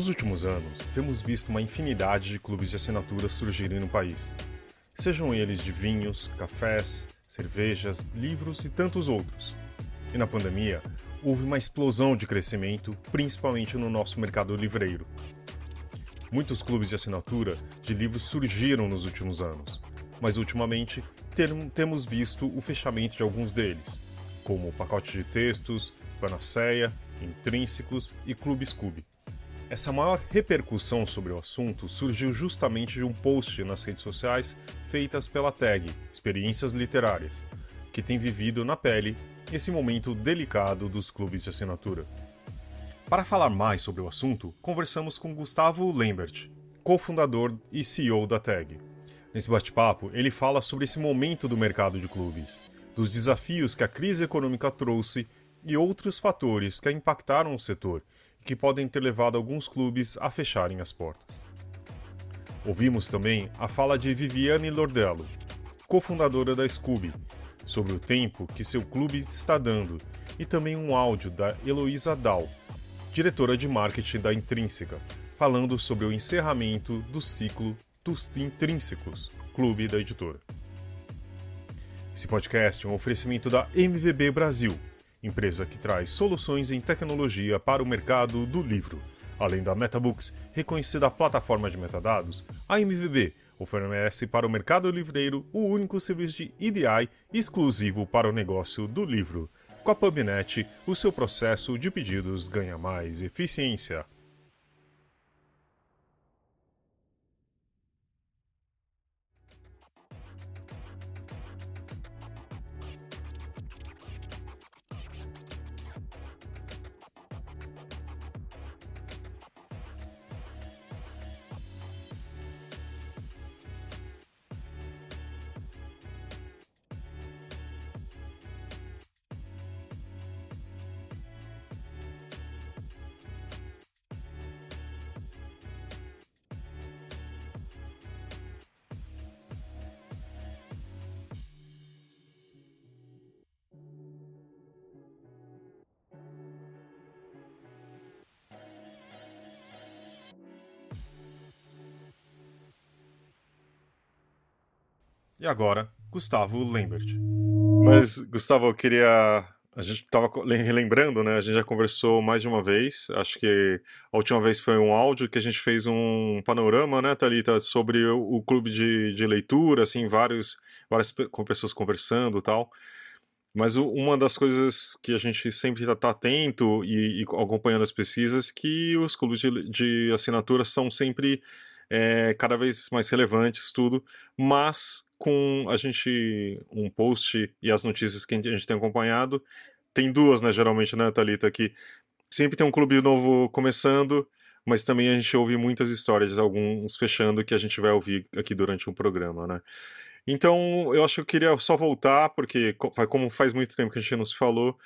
Nos últimos anos, temos visto uma infinidade de clubes de assinatura surgirem no país. Sejam eles de vinhos, cafés, cervejas, livros e tantos outros. E na pandemia, houve uma explosão de crescimento, principalmente no nosso mercado livreiro. Muitos clubes de assinatura de livros surgiram nos últimos anos, mas ultimamente temos visto o fechamento de alguns deles, como o Pacote de Textos, Panaceia, Intrínsecos e Clube Scooby. Essa maior repercussão sobre o assunto surgiu justamente de um post nas redes sociais feitas pela tag Experiências Literárias, que tem vivido na pele esse momento delicado dos clubes de assinatura. Para falar mais sobre o assunto, conversamos com Gustavo Lambert, cofundador e CEO da tag. Nesse bate-papo, ele fala sobre esse momento do mercado de clubes, dos desafios que a crise econômica trouxe e outros fatores que impactaram o setor que podem ter levado alguns clubes a fecharem as portas. Ouvimos também a fala de Viviane Lordello, cofundadora da Scooby, sobre o tempo que seu clube está dando, e também um áudio da Heloísa Dal, diretora de marketing da Intrínseca, falando sobre o encerramento do ciclo dos Intrínsecos, clube da editora. Esse podcast é um oferecimento da MVB Brasil empresa que traz soluções em tecnologia para o mercado do livro. Além da MetaBooks, reconhecida plataforma de metadados, a MVB oferece para o mercado livreiro o único serviço de EDI exclusivo para o negócio do livro. Com a PubNet, o seu processo de pedidos ganha mais eficiência. Agora, Gustavo Lambert. Mas, Gustavo, eu queria. A gente estava relembrando, né? A gente já conversou mais de uma vez. Acho que a última vez foi um áudio que a gente fez um panorama, né, Thalita, sobre o, clube de, de, leitura, assim, vários, várias pessoas conversando e tal. Mas uma das coisas que a gente sempre está tá atento e, e, acompanhando as pesquisas que os clubes de, de assinatura são sempre é, cada vez mais relevantes, tudo, mas com a gente, um post e as notícias que a gente tem acompanhado, tem duas, né, geralmente, né, Thalita, que sempre tem um clube novo começando, mas também a gente ouve muitas histórias, alguns fechando, que a gente vai ouvir aqui durante o programa, né. Então, eu acho que eu queria só voltar, porque como faz muito tempo que a gente não se falou,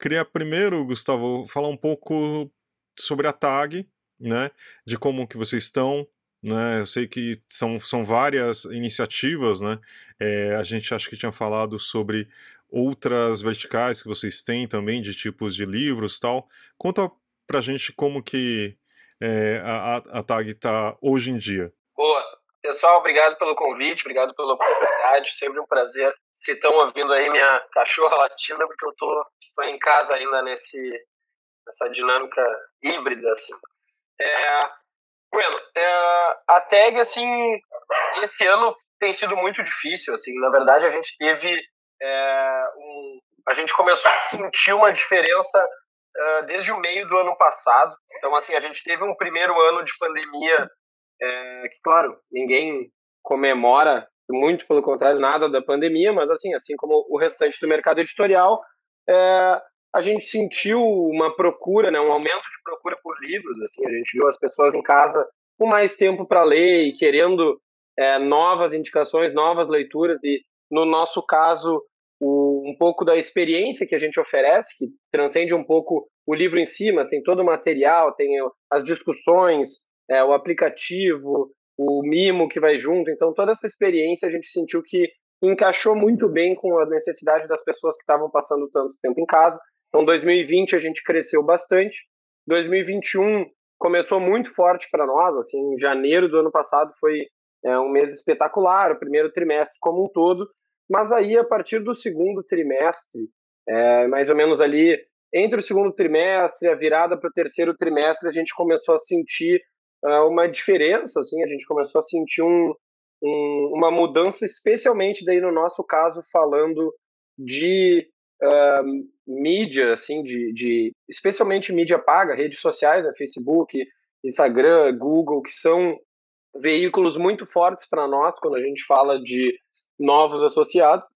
queria primeiro, Gustavo, falar um pouco sobre a TAG, né, de como que vocês estão, né? Eu sei que são, são várias iniciativas, né? É, a gente acho que tinha falado sobre outras verticais que vocês têm também, de tipos de livros tal. Conta pra gente como que é, a, a TAG está hoje em dia. Boa. Pessoal, obrigado pelo convite, obrigado pela oportunidade, sempre um prazer. Se estão ouvindo aí minha cachorra latindo, porque eu tô, tô em casa ainda nesse, nessa dinâmica híbrida, assim. É, Bueno, é, a tag, assim, esse ano tem sido muito difícil, assim, na verdade a gente teve é, um, a gente começou a sentir uma diferença uh, desde o meio do ano passado, então, assim, a gente teve um primeiro ano de pandemia é, que, claro, ninguém comemora, muito pelo contrário, nada da pandemia, mas, assim, assim como o restante do mercado editorial, é, a gente sentiu uma procura, né, um aumento de procura por livros. Assim, a gente viu as pessoas em casa com mais tempo para ler e querendo é, novas indicações, novas leituras. E no nosso caso, o, um pouco da experiência que a gente oferece, que transcende um pouco o livro em si, mas tem todo o material, tem as discussões, é, o aplicativo, o mimo que vai junto. Então, toda essa experiência a gente sentiu que encaixou muito bem com a necessidade das pessoas que estavam passando tanto tempo em casa então, 2020 a gente cresceu bastante. 2021 começou muito forte para nós, assim, janeiro do ano passado foi é, um mês espetacular, o primeiro trimestre como um todo, mas aí a partir do segundo trimestre, é, mais ou menos ali entre o segundo trimestre e a virada para o terceiro trimestre, a gente começou a sentir uh, uma diferença, assim, a gente começou a sentir um, um, uma mudança, especialmente daí no nosso caso falando de uh, mídia, assim, de, de, especialmente mídia paga, redes sociais, né, Facebook, Instagram, Google, que são veículos muito fortes para nós quando a gente fala de novos associados.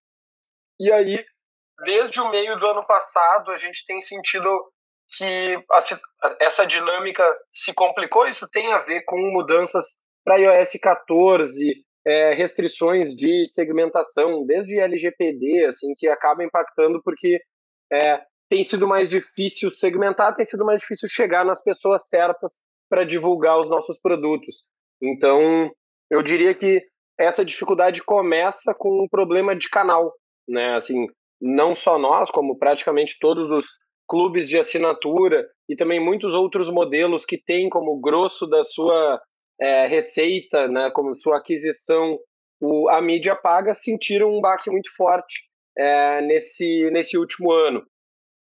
E aí, desde o meio do ano passado, a gente tem sentido que a, essa dinâmica se complicou. Isso tem a ver com mudanças para iOS 14, é, restrições de segmentação, desde LGPD, assim, que acaba impactando porque é, tem sido mais difícil segmentar, tem sido mais difícil chegar nas pessoas certas para divulgar os nossos produtos. Então, eu diria que essa dificuldade começa com um problema de canal, né? Assim, não só nós, como praticamente todos os clubes de assinatura e também muitos outros modelos que têm como grosso da sua é, receita, né, como sua aquisição, o, a mídia paga, sentiram um baque muito forte é, nesse, nesse último ano.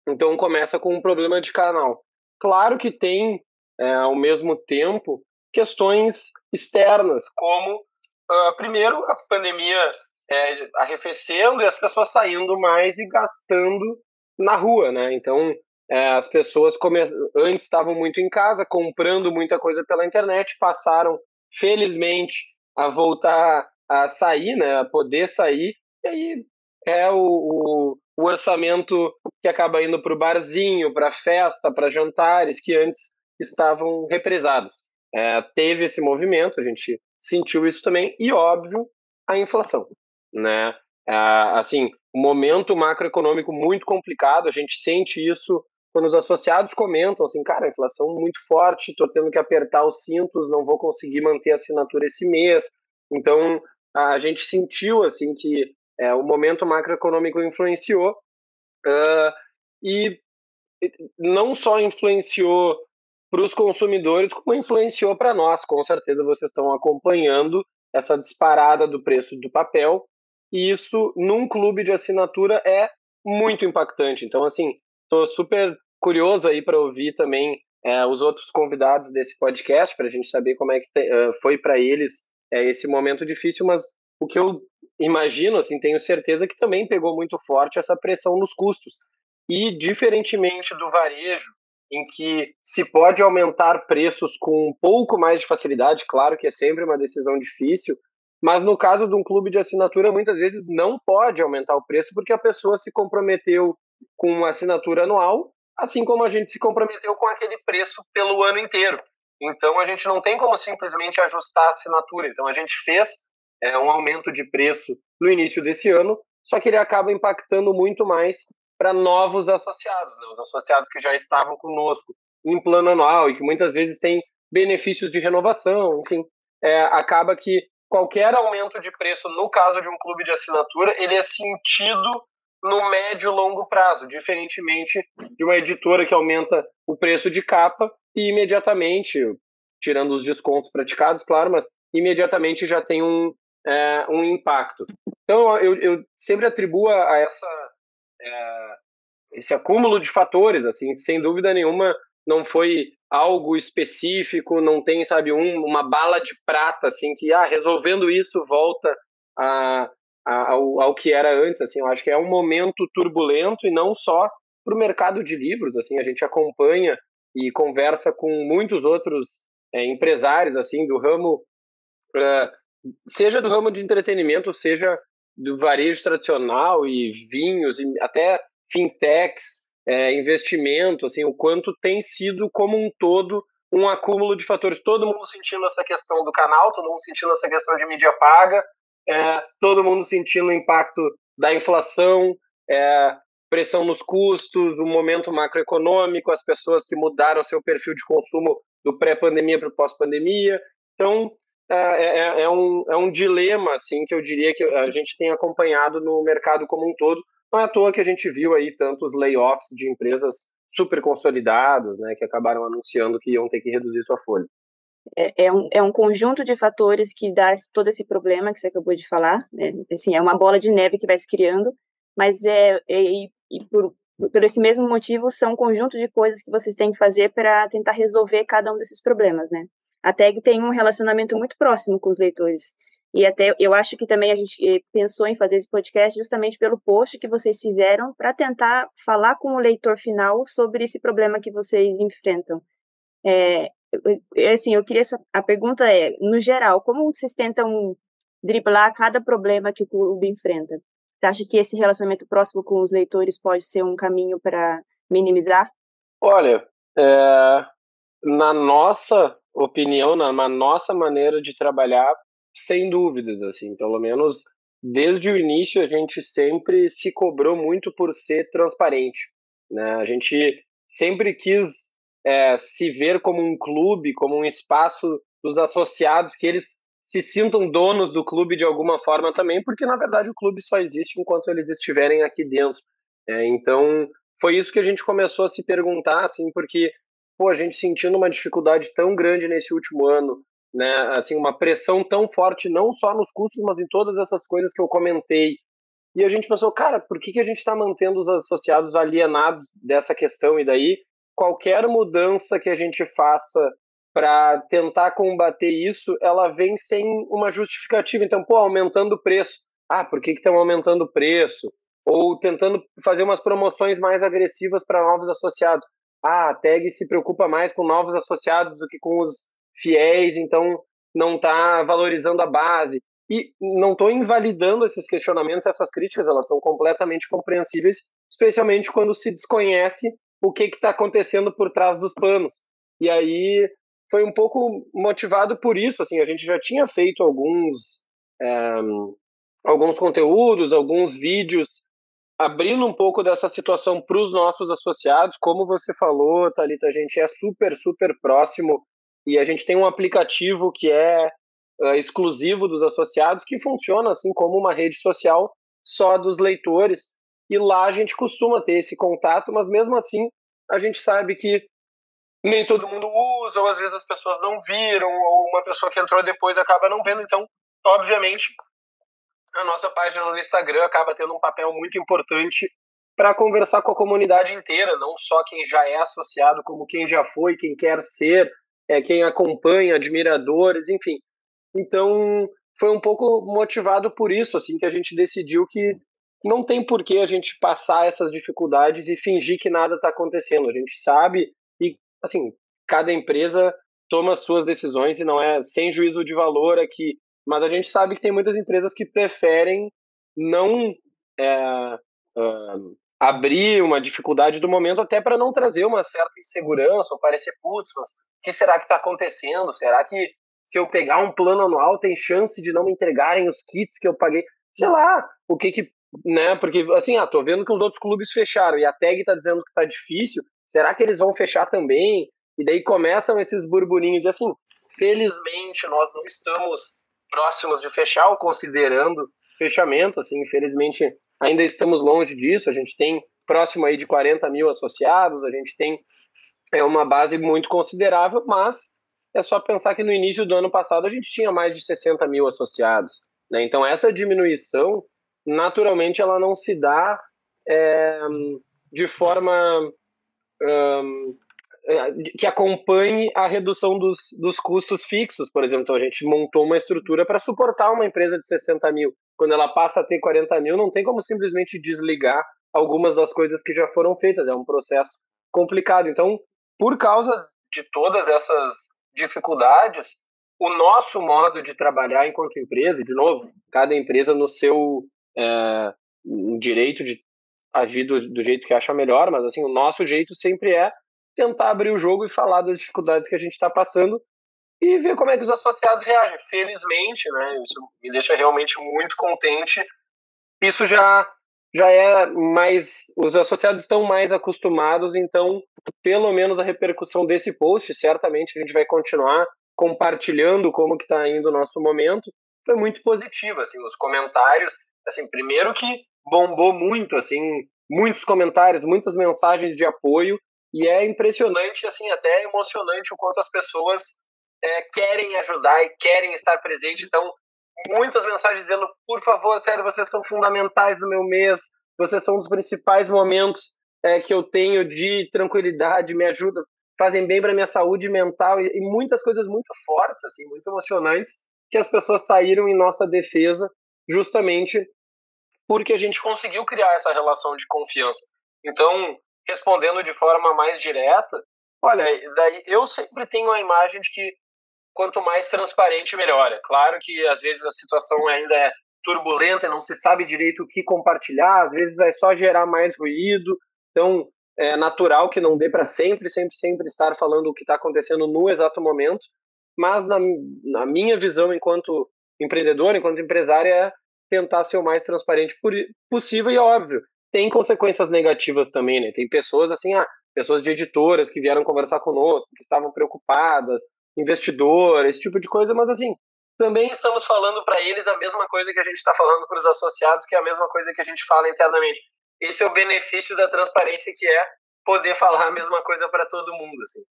Então começa com um problema de canal. Claro que tem, é, ao mesmo tempo, questões externas, como, uh, primeiro, a pandemia é, arrefecendo e as pessoas saindo mais e gastando na rua, né? Então, é, as pessoas come... antes estavam muito em casa, comprando muita coisa pela internet, passaram, felizmente, a voltar a sair, né, a poder sair, e aí é o, o, o orçamento que acaba indo para o barzinho, para festa, para jantares, que antes estavam represados. É, teve esse movimento, a gente sentiu isso também, e óbvio, a inflação. Né? É, assim, um momento macroeconômico muito complicado, a gente sente isso quando os associados comentam assim, cara, inflação muito forte, estou tendo que apertar os cintos, não vou conseguir manter a assinatura esse mês. Então, a gente sentiu assim que é, o momento macroeconômico influenciou uh, e não só influenciou para os consumidores, como influenciou para nós. Com certeza vocês estão acompanhando essa disparada do preço do papel e isso num clube de assinatura é muito impactante. Então, assim, estou super curioso aí para ouvir também é, os outros convidados desse podcast, para a gente saber como é que te, uh, foi para eles é, esse momento difícil, mas o que eu imagino, assim, tenho certeza que também pegou muito forte essa pressão nos custos. E, diferentemente do varejo, em que se pode aumentar preços com um pouco mais de facilidade, claro que é sempre uma decisão difícil, mas no caso de um clube de assinatura, muitas vezes não pode aumentar o preço porque a pessoa se comprometeu com uma assinatura anual assim como a gente se comprometeu com aquele preço pelo ano inteiro. Então a gente não tem como simplesmente ajustar a assinatura. Então a gente fez é, um aumento de preço no início desse ano, só que ele acaba impactando muito mais para novos associados, né? os associados que já estavam conosco em plano anual e que muitas vezes têm benefícios de renovação, enfim, é, acaba que qualquer aumento de preço no caso de um clube de assinatura ele é sentido no médio e longo prazo, diferentemente de uma editora que aumenta o preço de capa e imediatamente, tirando os descontos praticados, claro, mas imediatamente já tem um, é, um impacto. Então, eu, eu sempre atribuo a essa, é, esse acúmulo de fatores, assim, sem dúvida nenhuma, não foi algo específico, não tem, sabe, um, uma bala de prata, assim, que, ah, resolvendo isso, volta a, ao, ao que era antes, assim, eu acho que é um momento turbulento e não só para o mercado de livros, assim, a gente acompanha e conversa com muitos outros é, empresários, assim, do ramo, é, seja do ramo de entretenimento, seja do varejo tradicional e vinhos, e até fintechs, é, investimento, assim, o quanto tem sido como um todo um acúmulo de fatores, todo mundo sentindo essa questão do canal, todo mundo sentindo essa questão de mídia paga, é, todo mundo sentindo o impacto da inflação, é, pressão nos custos, o momento macroeconômico, as pessoas que mudaram seu perfil de consumo do pré-pandemia para o pós-pandemia. Então, é, é, é, é, um, é um dilema, assim, que eu diria que a gente tem acompanhado no mercado como um todo. Não é à toa que a gente viu aí tantos layoffs de empresas super consolidadas, né, que acabaram anunciando que iam ter que reduzir sua folha. É, é, um, é um conjunto de fatores que dá todo esse problema que você acabou de falar. Né? Assim, é uma bola de neve que vai se criando, mas é, é e, e por, por esse mesmo motivo são um conjunto de coisas que vocês têm que fazer para tentar resolver cada um desses problemas, né? A tag tem um relacionamento muito próximo com os leitores. E até eu acho que também a gente eh, pensou em fazer esse podcast justamente pelo post que vocês fizeram para tentar falar com o leitor final sobre esse problema que vocês enfrentam. É, assim, eu queria a pergunta é, no geral, como vocês tentam driblar cada problema que o clube enfrenta? Você acha que esse relacionamento próximo com os leitores pode ser um caminho para minimizar? Olha, é, na nossa opinião, na, na nossa maneira de trabalhar, sem dúvidas, assim, pelo menos desde o início a gente sempre se cobrou muito por ser transparente, né? A gente sempre quis é, se ver como um clube, como um espaço dos associados que eles se sintam donos do clube de alguma forma também, porque na verdade o clube só existe enquanto eles estiverem aqui dentro. É, então foi isso que a gente começou a se perguntar, assim, porque pô, a gente sentindo uma dificuldade tão grande nesse último ano, né, assim, uma pressão tão forte, não só nos custos, mas em todas essas coisas que eu comentei. E a gente pensou, cara, por que, que a gente está mantendo os associados alienados dessa questão? E daí, qualquer mudança que a gente faça para tentar combater isso, ela vem sem uma justificativa. Então, pô, aumentando o preço. Ah, por que estão aumentando o preço? Ou tentando fazer umas promoções mais agressivas para novos associados. Ah, a tag se preocupa mais com novos associados do que com os fiéis, então não está valorizando a base. E não estou invalidando esses questionamentos, essas críticas, elas são completamente compreensíveis, especialmente quando se desconhece o que está acontecendo por trás dos panos. E aí foi um pouco motivado por isso, assim, a gente já tinha feito alguns é, alguns conteúdos, alguns vídeos abrindo um pouco dessa situação para os nossos associados, como você falou, Talita, a gente é super super próximo e a gente tem um aplicativo que é uh, exclusivo dos associados, que funciona assim como uma rede social só dos leitores. E lá a gente costuma ter esse contato, mas mesmo assim a gente sabe que nem todo mundo usa, ou às vezes as pessoas não viram, ou uma pessoa que entrou depois acaba não vendo. Então, obviamente, a nossa página no Instagram acaba tendo um papel muito importante para conversar com a comunidade inteira, não só quem já é associado, como quem já foi, quem quer ser, é, quem acompanha, admiradores, enfim. Então, foi um pouco motivado por isso, assim, que a gente decidiu que não tem por que a gente passar essas dificuldades e fingir que nada está acontecendo. A gente sabe e, assim, cada empresa toma as suas decisões e não é sem juízo de valor aqui. Mas a gente sabe que tem muitas empresas que preferem não é, uh, abrir uma dificuldade do momento até para não trazer uma certa insegurança ou parecer, putz, mas o que será que está acontecendo? Será que se eu pegar um plano anual tem chance de não me entregarem os kits que eu paguei? Sei lá, o que que, né, porque assim, ah, tô vendo que os outros clubes fecharam e a tag está dizendo que está difícil, será que eles vão fechar também? E daí começam esses burburinhos e assim, felizmente nós não estamos próximos de fechar ou considerando fechamento, assim, infelizmente ainda estamos longe disso, a gente tem próximo aí de 40 mil associados, a gente tem é uma base muito considerável, mas é só pensar que no início do ano passado a gente tinha mais de 60 mil associados. Né? Então essa diminuição, naturalmente, ela não se dá é, de forma um, é, que acompanhe a redução dos, dos custos fixos, por exemplo. Então a gente montou uma estrutura para suportar uma empresa de 60 mil quando ela passa a ter 40 mil, não tem como simplesmente desligar algumas das coisas que já foram feitas. É um processo complicado. Então, por causa de todas essas dificuldades, o nosso modo de trabalhar enquanto empresa, de novo, cada empresa no seu é, direito de agir do, do jeito que acha melhor, mas assim, o nosso jeito sempre é tentar abrir o jogo e falar das dificuldades que a gente está passando e ver como é que os associados reagem. Felizmente, né, isso me deixa realmente muito contente. Isso já já é mais os associados estão mais acostumados, então pelo menos a repercussão desse post, certamente a gente vai continuar compartilhando como que está indo o nosso momento, foi muito positiva, assim, os comentários, assim, primeiro que bombou muito, assim, muitos comentários, muitas mensagens de apoio E é impressionante, assim, até emocionante o quanto as pessoas é, querem ajudar e querem estar presente. Então, muitas mensagens dizendo, por favor, sério, vocês são fundamentais no meu mês, vocês são um dos principais momentos é, que eu tenho de tranquilidade, me ajudam, fazem bem para minha saúde mental e, e, muitas coisas muito fortes, assim, muito emocionantes, que as pessoas saíram em nossa defesa justamente porque a gente conseguiu criar essa relação de confiança. Então, respondendo de forma mais direta, olha, daí eu sempre tenho a imagem de que quanto mais transparente, melhor. É claro que às vezes a situação ainda é turbulenta e não se sabe direito o que compartilhar, às vezes vai só gerar mais ruído. Então, é natural que não dê para sempre, sempre, sempre estar falando o que está acontecendo no exato momento. Mas, na, na minha visão, enquanto empreendedor, enquanto empresária, é tentar ser o mais transparente possível e, óbvio, tem consequências negativas também, né? Tem pessoas assim, ah, pessoas de editoras que vieram conversar conosco, que estavam preocupadas, investidor, esse tipo de coisa, mas assim, também estamos falando para eles a mesma coisa que a gente está falando para os associados, que é a mesma coisa que a gente fala internamente. Esse é o benefício da transparência, que é poder falar a mesma coisa para todo mundo, assim.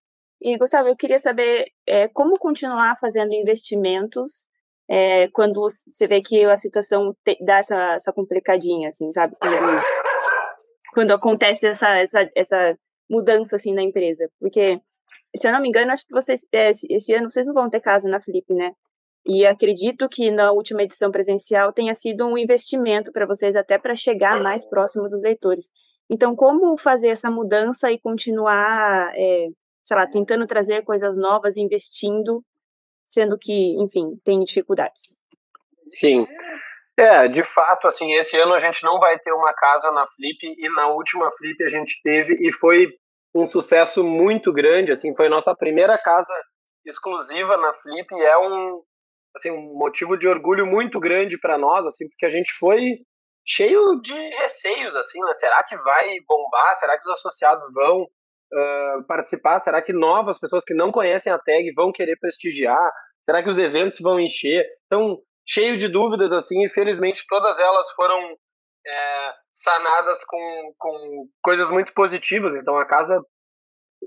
E Gustavo, eu queria saber é, como continuar fazendo investimentos é, quando você vê que a situação te, dá essa, essa complicadinha, assim, sabe? Quando, quando acontece essa, essa, essa mudança assim na empresa, porque se eu não me engano, acho que vocês é, esse ano vocês não vão ter casa na Flip, né? E acredito que na última edição presencial tenha sido um investimento para vocês até para chegar mais próximo dos leitores. Então, como fazer essa mudança e continuar, é, sei lá, tentando trazer coisas novas, investindo, sendo que, enfim, tem dificuldades? Sim. É, de fato, assim, esse ano a gente não vai ter uma casa na Flip e na última Flip a gente teve e foi um sucesso muito grande, assim, foi nossa primeira casa exclusiva na Flip e é um assim um motivo de orgulho muito grande para nós, assim, porque a gente foi cheio de receios, assim, né? Será que vai bombar? Será que os associados vão uh, participar? Será que novas pessoas que não conhecem a tag vão querer prestigiar? Será que os eventos vão encher? Então, cheio de dúvidas, assim, infelizmente todas elas foram é, sanadas com, com coisas muito positivas. Então a casa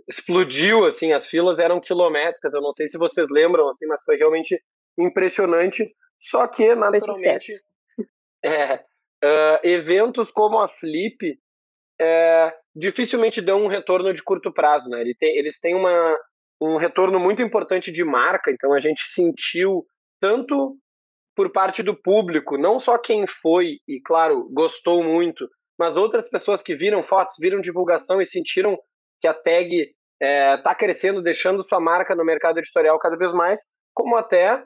explodiu, assim, as filas eram quilométricas. Eu não sei se vocês lembram, assim, mas foi realmente impressionante. Só que, naturalmente, é, uh, eventos como a Flip é, dificilmente dão um retorno de curto prazo, né? Eles têm uma, um retorno muito importante de marca, então a gente sentiu tanto por parte do público, não só quem foi e, claro, gostou muito, mas outras pessoas que viram fotos, viram divulgação e sentiram que a tag está é, tá crescendo, deixando sua marca no mercado editorial cada vez mais, como até,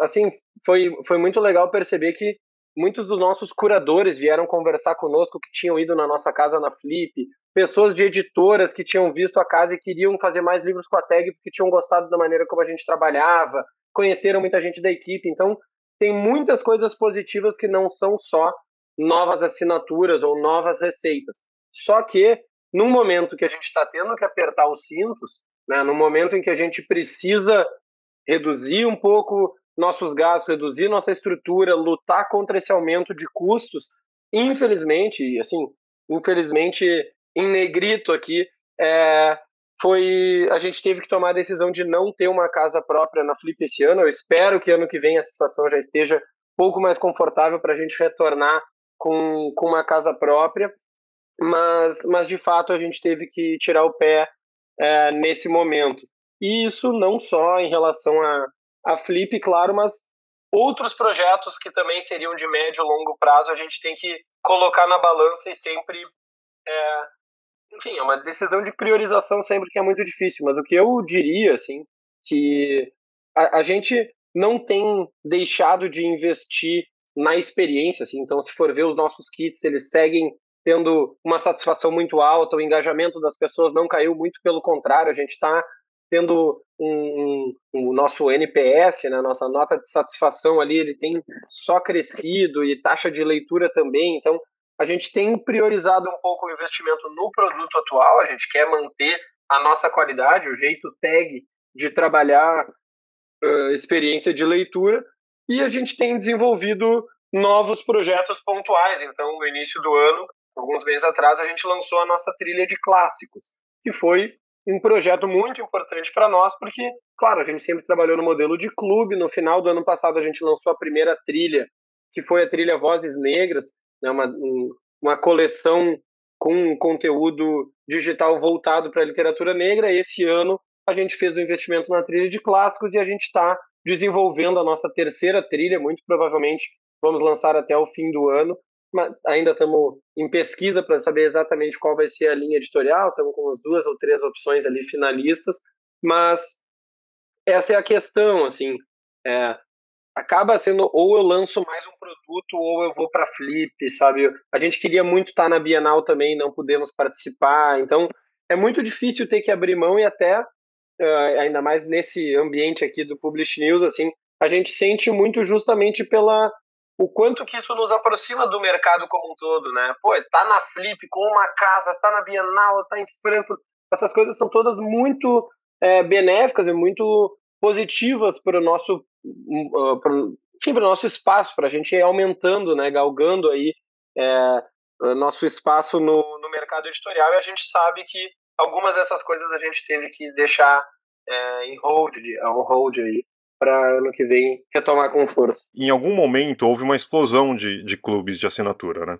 assim, foi, foi muito legal perceber que muitos dos nossos curadores vieram conversar conosco que tinham ido na nossa casa na Flip, pessoas de editoras que tinham visto a casa e queriam fazer mais livros com a tag porque tinham gostado da maneira como a gente trabalhava, conheceram muita gente da equipe, então tem muitas coisas positivas que não são só novas assinaturas ou novas receitas. Só que, num momento que a gente está tendo que apertar os cintos, né, no momento em que a gente precisa reduzir um pouco nossos gastos, reduzir nossa estrutura, lutar contra esse aumento de custos, infelizmente, assim, infelizmente, em negrito aqui, é, foi a gente teve que tomar a decisão de não ter uma casa própria na Flip esse ano. Eu espero que ano que vem a situação já esteja um pouco mais confortável para a gente retornar com, com uma casa própria, mas, mas de fato a gente teve que tirar o pé é, nesse momento. E isso não só em relação a, a Flip, claro, mas outros projetos que também seriam de médio e longo prazo a gente tem que colocar na balança e sempre é, enfim, é uma decisão de priorização sempre que é muito difícil, mas o que eu diria, assim, que a, a gente não tem deixado de investir na experiência, assim, então se for ver os nossos kits, eles seguem tendo uma satisfação muito alta, o engajamento das pessoas não caiu, muito pelo contrário, a gente está tendo um, um, um, nosso NPS, né, nossa nota de satisfação ali, ele tem só crescido e taxa de leitura também, então a gente tem priorizado um pouco o investimento no produto atual, a gente quer manter a nossa qualidade, o jeito tag de trabalhar uh, experiência de leitura, e a gente tem desenvolvido novos projetos pontuais. Então, no início do ano, alguns meses atrás, a gente lançou a nossa trilha de clássicos. que foi um projeto muito importante para nós, porque, claro, a gente sempre trabalhou no modelo de clube. No final do ano passado, a gente lançou a primeira trilha, que foi a trilha Vozes Negras, né, uma, uma coleção com conteúdo digital voltado para a literatura negra. Esse ano, a gente fez o um investimento na trilha de clássicos e a gente está desenvolvendo a nossa terceira trilha, muito provavelmente vamos lançar até o fim do ano. Ainda estamos em pesquisa para saber exatamente qual vai ser a linha editorial, estamos com umas duas ou três opções ali finalistas, mas essa é a questão, assim, é, acaba sendo ou eu lanço mais um produto ou eu vou para Flip, sabe? A gente queria muito estar tá na Bienal também, não pudemos participar, então é muito difícil ter que abrir mão e até uh, ainda mais nesse ambiente aqui do Publish News, assim, a gente sente muito justamente pela o quanto que isso nos aproxima do mercado como um todo, né? Pô, tá na Flip com uma casa, tá na Bienal, tá em Frankfurt, essas coisas são todas muito é, benéficas e muito positivas para o nosso, uh, enfim, para o nosso espaço, para a gente ir aumentando, né, galgando aí é, nosso espaço no, no mercado editorial. E a gente sabe que algumas dessas coisas a gente teve que deixar é, em hold, on hold aí, para ano que vem retomar com força. Em algum momento houve uma explosão de, de clubes de assinatura, né?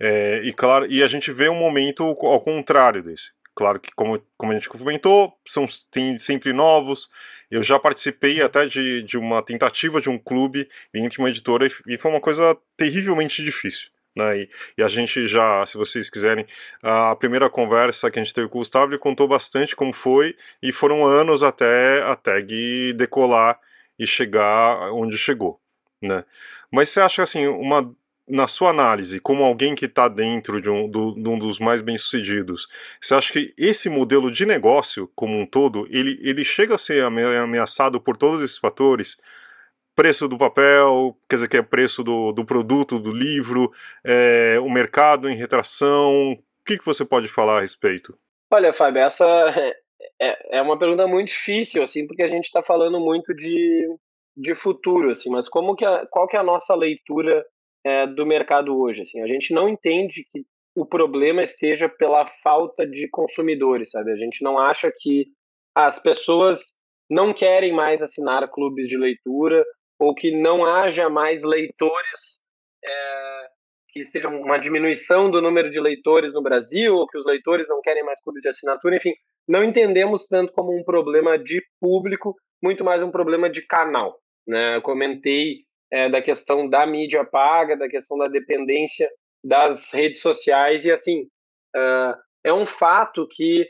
É, e claro, e a gente vê um momento ao contrário desse. Claro que, como, como a gente comentou, são tem sempre novos. Eu já participei até de, de uma tentativa de um clube entre uma editora e foi uma coisa terrivelmente difícil. Né? E, e, a gente já, se vocês quiserem, a primeira conversa que a gente teve com o Gustavo, ele contou bastante como foi, e foram anos até a tag decolar e chegar onde chegou. Né? Mas você acha assim, uma, na sua análise, como alguém que está dentro de um, do, de um, dos mais bem-sucedidos, você acha que esse modelo de negócio como um todo, ele, ele chega a ser ameaçado por todos esses fatores? preço do papel, quer dizer, que é preço do, do produto, do livro, é, o mercado em retração. O que, que você pode falar a respeito? Olha, Fábio, essa é, é uma pergunta muito difícil, assim, porque a gente está falando muito de, de futuro, assim, mas como que a, qual que é a nossa leitura é, do mercado hoje? Assim? A gente não entende que o problema esteja pela falta de consumidores, sabe? A gente não acha que as pessoas não querem mais assinar clubes de leitura ou que não haja mais leitores, é, que esteja uma diminuição do número de leitores no Brasil, ou que os leitores não querem mais clubes de assinatura, enfim, não entendemos tanto como um problema de público, muito mais um problema de canal. Né? Eu comentei é, da questão da mídia paga, da questão da dependência das redes sociais, e assim, uh, é um fato que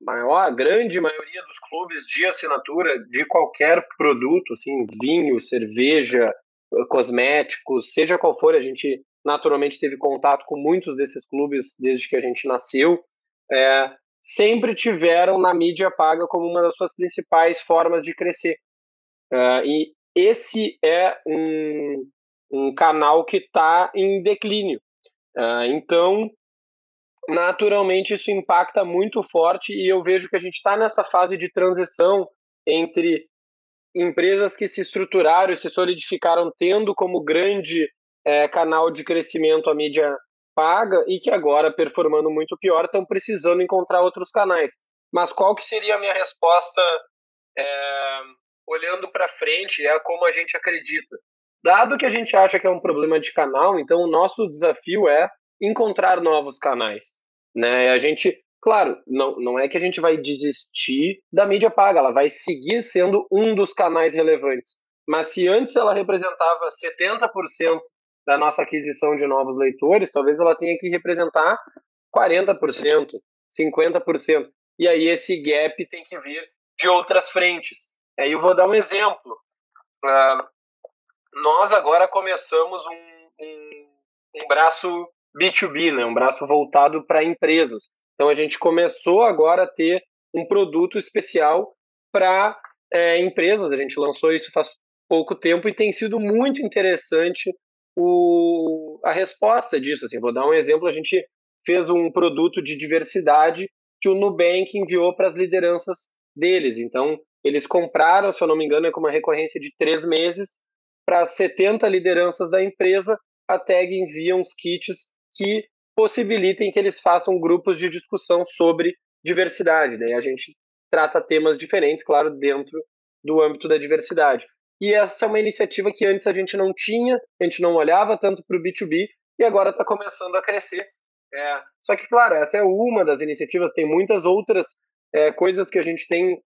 maior, a grande maioria dos clubes de assinatura de qualquer produto, assim, vinho, cerveja, cosméticos, seja qual for, a gente naturalmente teve contato com muitos desses clubes desde que a gente nasceu, é, sempre tiveram na mídia paga como uma das suas principais formas de crescer. É, e esse é um, um canal que está em declínio. É, então, naturalmente isso impacta muito forte e eu vejo que a gente está nessa fase de transição entre empresas que se estruturaram e se solidificaram tendo como grande é, canal de crescimento a mídia paga e que agora, performando muito pior, estão precisando encontrar outros canais. Mas qual que seria a minha resposta é, olhando para frente, é como a gente acredita? Dado que a gente acha que é um problema de canal, então o nosso desafio é encontrar novos canais. Né? A gente, claro, não, não é que a gente vai desistir da mídia paga, ela vai seguir sendo um dos canais relevantes. Mas se antes ela representava 70% da nossa aquisição de novos leitores, talvez ela tenha que representar 40%, 50%. E aí esse gap tem que vir de outras frentes. Aí eu vou dar um exemplo. Uh, nós agora começamos um, um, um braço B2B, né, um braço voltado para empresas. Então a gente começou agora a ter um produto especial para é, empresas. A gente lançou isso faz pouco tempo e tem sido muito interessante o, a resposta disso. Assim, vou dar um exemplo: a gente fez um produto de diversidade que o Nubank enviou para as lideranças deles. Então, eles compraram, se eu não me engano, é com uma recorrência de três meses, para 70 lideranças da empresa, a tag envia uns kits que possibilitem que eles façam grupos de discussão sobre diversidade. Daí a gente trata temas diferentes, claro, dentro do âmbito da diversidade. E essa é uma iniciativa que antes a gente não tinha, a gente não olhava tanto para o B2B e agora está começando a crescer. É, só que, claro, essa é uma das iniciativas, tem muitas outras é, coisas que a gente tem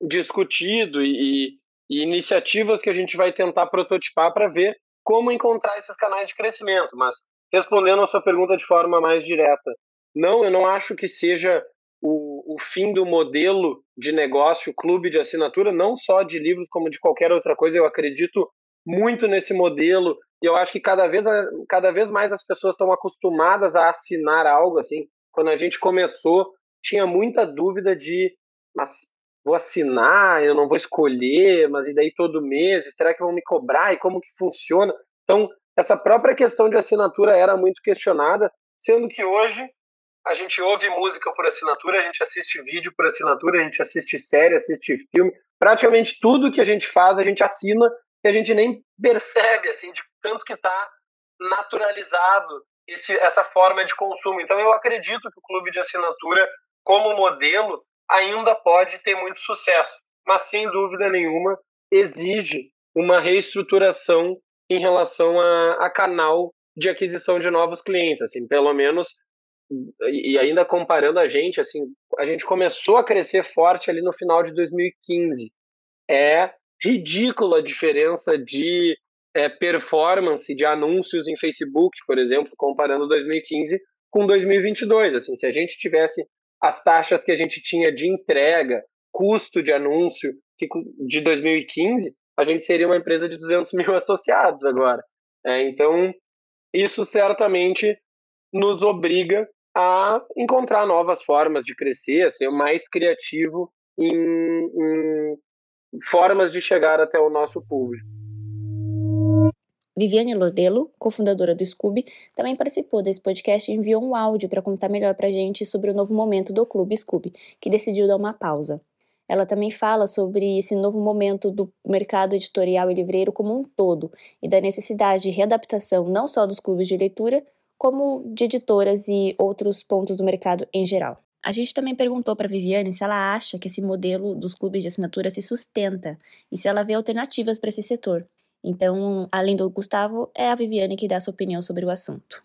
discutido e, e, iniciativas que a gente vai tentar prototipar para ver como encontrar esses canais de crescimento. Mas respondendo a sua pergunta de forma mais direta, não, eu não acho que seja o, o fim do modelo de negócio, clube de assinatura, não só de livros, como de qualquer outra coisa. Eu acredito muito nesse modelo e eu acho que cada vez, cada vez mais as pessoas estão acostumadas a assinar algo assim. Quando a gente começou, tinha muita dúvida de, mas vou assinar, eu não vou escolher, mas e daí todo mês, será que vão me cobrar e como que funciona? Então, essa própria questão de assinatura era muito questionada, sendo que hoje a gente ouve música por assinatura, a gente assiste vídeo por assinatura, a gente assiste série, assiste filme, praticamente tudo que a gente faz a gente assina e a gente nem percebe assim de tanto que está naturalizado esse, essa forma de consumo. Então eu acredito que o clube de assinatura como modelo ainda pode ter muito sucesso, mas sem dúvida nenhuma exige uma reestruturação em relação a, a canal de aquisição de novos clientes, assim, pelo menos e ainda comparando a gente, assim, a gente começou a crescer forte ali no final de 2015. É ridícula a diferença de é, performance de anúncios em Facebook, por exemplo, comparando 2015 com 2022. Assim, se a gente tivesse as taxas que a gente tinha de entrega, custo de anúncio que, de 2015, a gente seria uma empresa de 200 mil associados agora. É, então, isso certamente nos obriga a encontrar novas formas de crescer, a ser mais criativo em, em formas de chegar até o nosso público. Viviane Lodelo, cofundadora do Scooby, também participou desse podcast e enviou um áudio para contar melhor para a gente sobre o novo momento do Clube Scooby, que decidiu dar uma pausa. Ela também fala sobre esse novo momento do mercado editorial e livreiro como um todo e da necessidade de readaptação não só dos clubes de leitura, como de editoras e outros pontos do mercado em geral. A gente também perguntou para Viviane se ela acha que esse modelo dos clubes de assinatura se sustenta e se ela vê alternativas para esse setor. Então, além do Gustavo, é a Viviane que dá sua opinião sobre o assunto.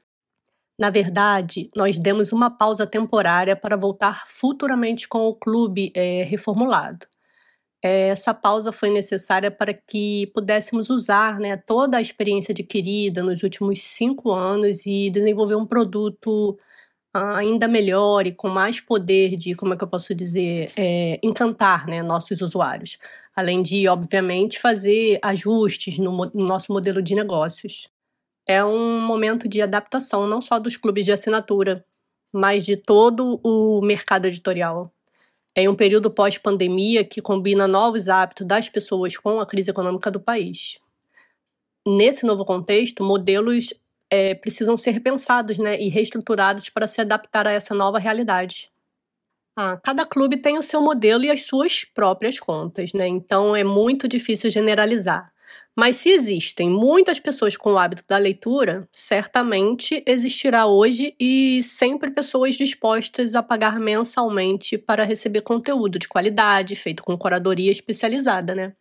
Na verdade, nós demos uma pausa temporária para voltar futuramente com o clube é, reformulado. É, essa pausa foi necessária para que pudéssemos usar né, toda a experiência adquirida nos últimos cinco anos e desenvolver um produto ainda melhor e com mais poder de, como é que eu posso dizer, é, encantar né, nossos usuários. Além de, obviamente, fazer ajustes no, no nosso modelo de negócios. É um momento de adaptação não só dos clubes de assinatura, mas de todo o mercado editorial. É um período pós-pandemia que combina novos hábitos das pessoas com a crise econômica do país. Nesse novo contexto, modelos é, precisam ser pensados né, e reestruturados para se adaptar a essa nova realidade. Ah, cada clube tem o seu modelo e as suas próprias contas, né? Então é muito difícil generalizar. Mas se existem muitas pessoas com o hábito da leitura, certamente existirá hoje e sempre pessoas dispostas a pagar mensalmente para receber conteúdo de qualidade, feito com curadoria especializada, né?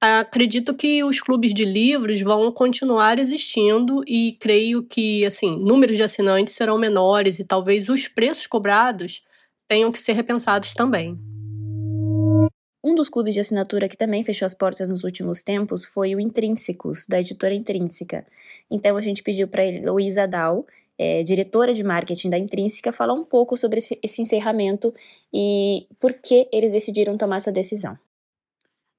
acredito que os clubes de livros vão continuar existindo e creio que, assim, números de assinantes serão menores e talvez os preços cobrados tenham que ser repensados também. Um dos clubes de assinatura que também fechou as portas nos últimos tempos foi o Intrínsecos, da editora Intrínseca. Então a gente pediu para Luísa Dal, é, diretora de marketing da Intrínseca, falar um pouco sobre esse, esse encerramento e por que eles decidiram tomar essa decisão.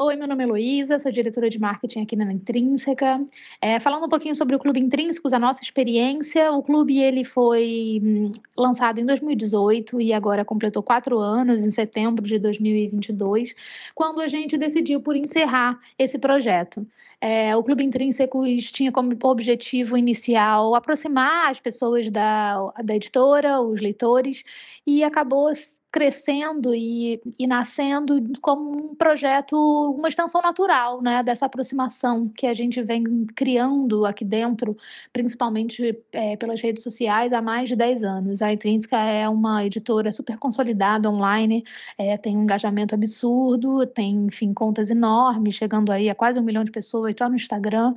Oi, meu nome é Luísa, sou diretora de marketing aqui na Intrínseca. É, falando um pouquinho sobre o Clube Intrínsecos, a nossa experiência, o clube ele foi hum, lançado em 2018 e agora completou quatro anos, em setembro de 2022, quando a gente decidiu por encerrar esse projeto. É, o Clube Intrínsecos tinha como objetivo inicial aproximar as pessoas da, da editora, os leitores, e acabou crescendo e, e nascendo como um projeto, uma extensão natural, né, dessa aproximação que a gente vem criando aqui dentro, principalmente é, pelas redes sociais, há mais de 10 anos. A Intrínseca é uma editora super consolidada online, é, tem um engajamento absurdo, tem, enfim, contas enormes, chegando aí a quase um milhão de pessoas só no Instagram,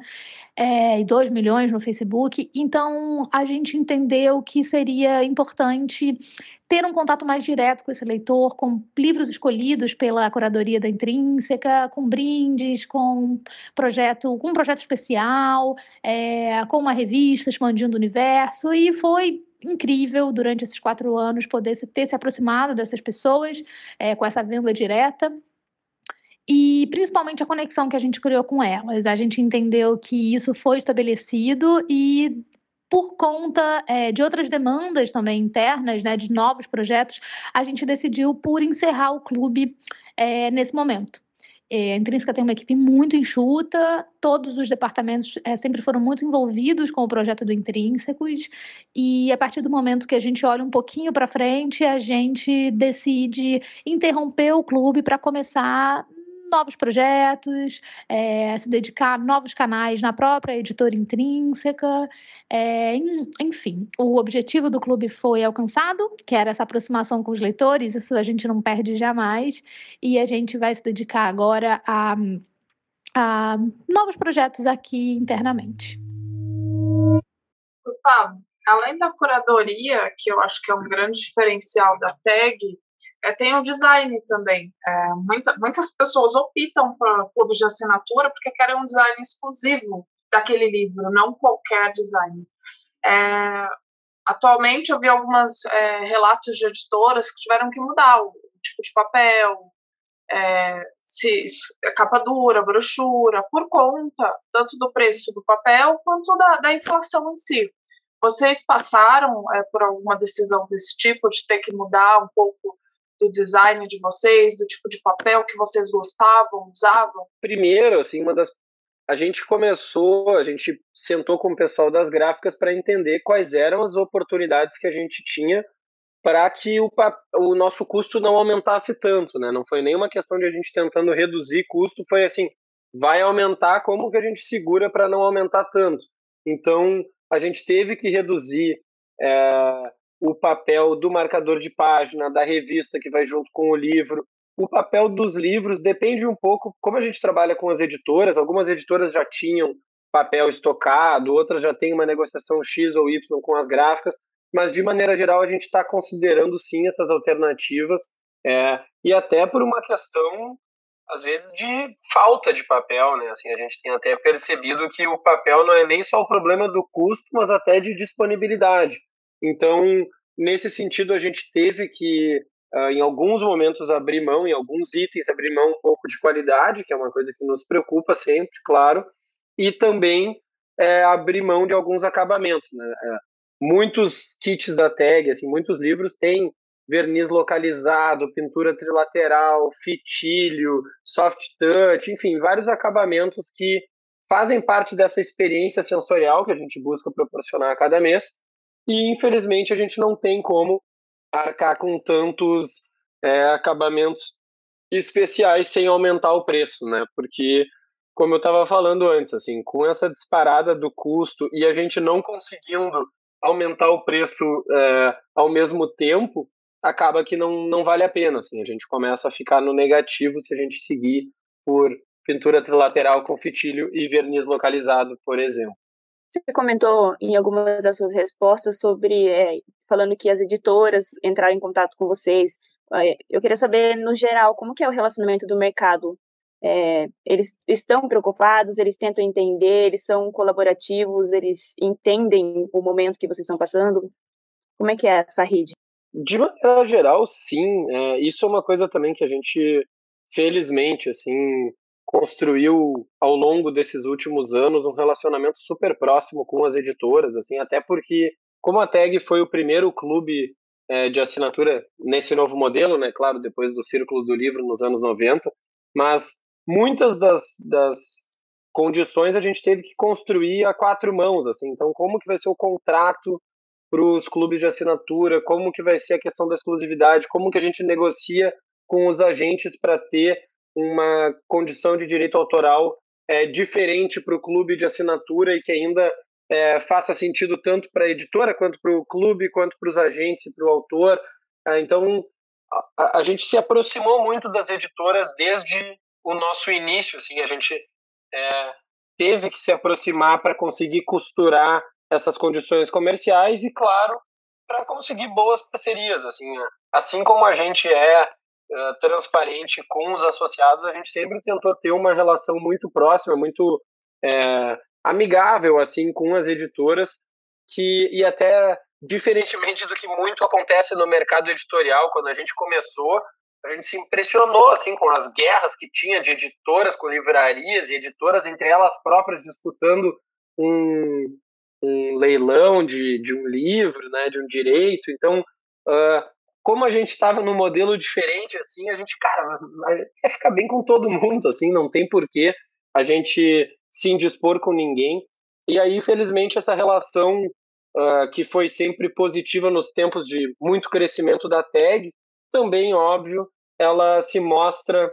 é, e 2 milhões no Facebook. Então, a gente entendeu que seria importante ter um contato mais direto com esse leitor, com livros escolhidos pela curadoria da Intrínseca, com brindes, com projeto, com um projeto especial, é, com uma revista expandindo o universo, e foi incrível durante esses quatro anos poder ter se aproximado dessas pessoas é, com essa venda direta e principalmente a conexão que a gente criou com elas. A gente entendeu que isso foi estabelecido e por conta é, de outras demandas também internas, né, de novos projetos, a gente decidiu por encerrar o clube é, nesse momento. É, a Intrínseca tem uma equipe muito enxuta, todos os departamentos é, sempre foram muito envolvidos com o projeto do Intrínsecos, e a partir do momento que a gente olha um pouquinho para frente, a gente decide interromper o clube para começar novos projetos, é, se dedicar a novos canais na própria editora intrínseca. É, enfim, o objetivo do clube foi alcançado, que era essa aproximação com os leitores, isso a gente não perde jamais, e a gente vai se dedicar agora a, a novos projetos aqui internamente. Gustavo, além da curadoria, que eu acho que é um grande diferencial da tag, é, tem o design também. É, muita, muitas pessoas optam para clubes de assinatura porque querem um design exclusivo daquele livro, não qualquer design. É, atualmente eu vi alguns é, relatos de editoras que tiveram que mudar o, o tipo de papel, é, se, é capa dura, brochura, por conta tanto do preço do papel quanto da, da inflação em si. Vocês passaram é, por alguma decisão desse tipo, de ter que mudar um pouco do design de vocês, do tipo de papel que vocês gostavam, usavam? Primeiro, assim, uma das a gente começou, a gente sentou com o pessoal das gráficas para entender quais eram as oportunidades que a gente tinha para que o, o nosso custo não aumentasse tanto, né? Não foi nenhuma questão de a gente tentando reduzir custo, foi assim, vai aumentar, como que a gente segura para não aumentar tanto? Então, a gente teve que reduzir é, o papel do marcador de página, da revista que vai junto com o livro. O papel dos livros depende um pouco, como a gente trabalha com as editoras, algumas editoras já tinham papel estocado, outras já têm uma negociação X ou Y com as gráficas, mas de maneira geral a gente está considerando sim essas alternativas, é, e até por uma questão, às vezes, de falta de papel, né? Assim, a gente tem até percebido que o papel não é nem só o problema do custo, mas até de disponibilidade. Então, nesse sentido, a gente teve que, uh, em alguns momentos, abrir mão, em alguns itens, abrir mão um pouco de qualidade, que é uma coisa que nos preocupa sempre, claro, e também é, abrir mão de alguns acabamentos. Né? É, muitos kits da tag, assim, muitos livros têm verniz localizado, pintura trilateral, fitilho, soft touch, enfim, vários acabamentos que fazem parte dessa experiência sensorial que a gente busca proporcionar a cada mês e infelizmente a gente não tem como arcar com tantos é, acabamentos especiais sem aumentar o preço, né? Porque como eu estava falando antes, assim, com essa disparada do custo e a gente não conseguindo aumentar o preço é, ao mesmo tempo, acaba que não, não vale a pena. Assim, a gente começa a ficar no negativo se a gente seguir por pintura trilateral com fitilho e verniz localizado, por exemplo. Você comentou em algumas das suas respostas sobre, é, falando que as editoras entraram em contato com vocês. É, eu queria saber, no geral, como que é o relacionamento do mercado? É, eles estão preocupados, eles tentam entender, eles são colaborativos, eles entendem o momento que vocês estão passando? Como é que é essa rede? De maneira geral, sim. É, isso é uma coisa também que a gente, felizmente, assim, construiu ao longo desses últimos anos um relacionamento super próximo com as editoras, assim, até porque como a Tag foi o primeiro clube é, de assinatura nesse novo modelo, né, claro, depois do Círculo do Livro nos anos 90, mas muitas das, das condições a gente teve que construir a quatro mãos, assim, então como que vai ser o contrato para os clubes de assinatura, como que vai ser a questão da exclusividade, como que a gente negocia com os agentes para ter uma condição de direito autoral é, diferente para o clube de assinatura e que ainda é, faça sentido tanto para a editora quanto para o clube, quanto para os agentes e para o autor. É, então, a, a, gente se aproximou muito das editoras desde o nosso início. Assim, a gente é, teve que se aproximar para conseguir costurar essas condições comerciais e, claro, para conseguir boas parcerias. Assim, assim como a gente é uh, transparente com os associados, a gente sempre tentou ter uma relação muito próxima, muito é, amigável assim com as editoras, que e até diferentemente do que muito acontece no mercado editorial, quando a gente começou, a gente se impressionou assim com as guerras que tinha de editoras com livrarias e editoras entre elas próprias disputando um, um leilão de, de um livro, né, de um direito. Então, uh, como a gente estava num modelo diferente, assim, a gente, cara, quer ficar bem com todo mundo, assim, não tem porquê a gente se indispor com ninguém. E aí, felizmente, essa relação uh, que foi sempre positiva nos tempos de muito crescimento da tag, também, óbvio, ela se mostra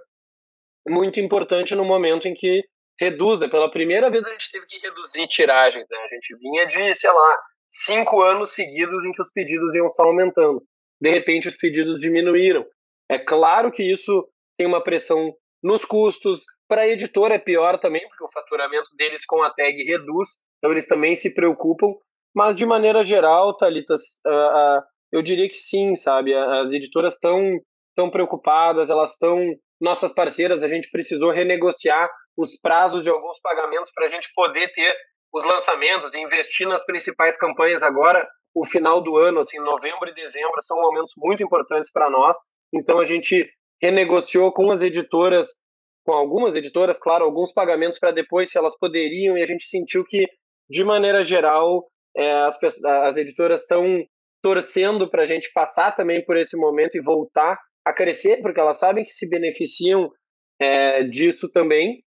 muito importante no momento em que reduz, né? Pela primeira vez a gente teve que reduzir tiragens, né? A gente vinha de, sei lá, cinco anos seguidos em que os pedidos iam só aumentando. De repente os pedidos diminuíram. É claro que isso tem uma pressão nos custos. Para a editora é pior também, porque o faturamento deles com a tag reduz, então eles também se preocupam. Mas de maneira geral, Thalitas, uh, uh, eu diria que sim, sabe? As editoras estão tão preocupadas, elas estão nossas parceiras, a gente precisou renegociar os prazos de alguns pagamentos para a gente poder ter os lançamentos e investir nas principais campanhas agora, o final do ano, assim, novembro e dezembro são momentos muito importantes para nós. Então a gente renegociou com as editoras, com algumas editoras, claro, alguns pagamentos para depois se elas poderiam e a gente sentiu que de maneira geral é, as, as editoras estão torcendo para a gente passar também por esse momento e voltar a crescer, porque elas sabem que se beneficiam é, disso também.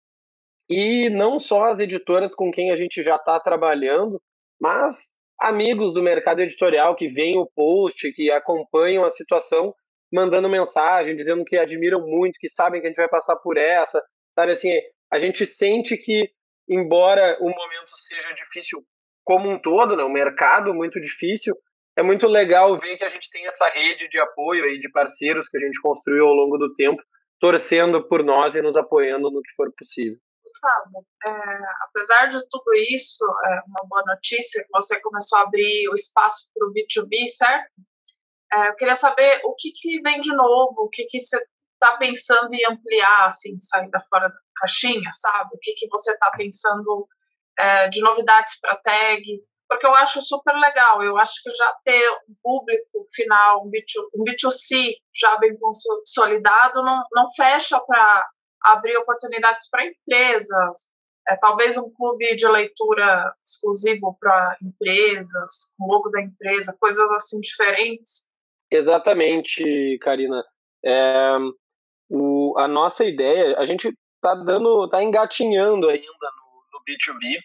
E não só as editoras com quem a gente já está trabalhando, mas amigos do mercado editorial que veem o post, que acompanham a situação, mandando mensagem, dizendo que admiram muito, que sabem que a gente vai passar por essa. Sabe assim, a gente sente que, embora o momento seja difícil como um todo, né, o mercado muito difícil, é muito legal ver que a gente tem essa rede de apoio aí de parceiros que a gente construiu ao longo do tempo, torcendo por nós e nos apoiando no que for possível. Gustavo, é, apesar de tudo isso, é uma boa notícia que você começou a abrir o espaço para o B2B, certo? É, eu queria saber o que, que vem de novo, o que, que você está pensando em ampliar, assim, sair da fora da caixinha, sabe? O que, que você está pensando é, de novidades para tag, porque eu acho super legal. Eu acho que já ter um público final, um, B2, um B2C já bem consolidado, não, não fecha para abrir oportunidades para empresas. É, talvez um clube de leitura exclusivo para empresas, com logo da empresa, coisas assim diferentes. Exatamente, Karina. É, o, a nossa ideia, a gente está dando, está engatinhando ainda no, no B2B,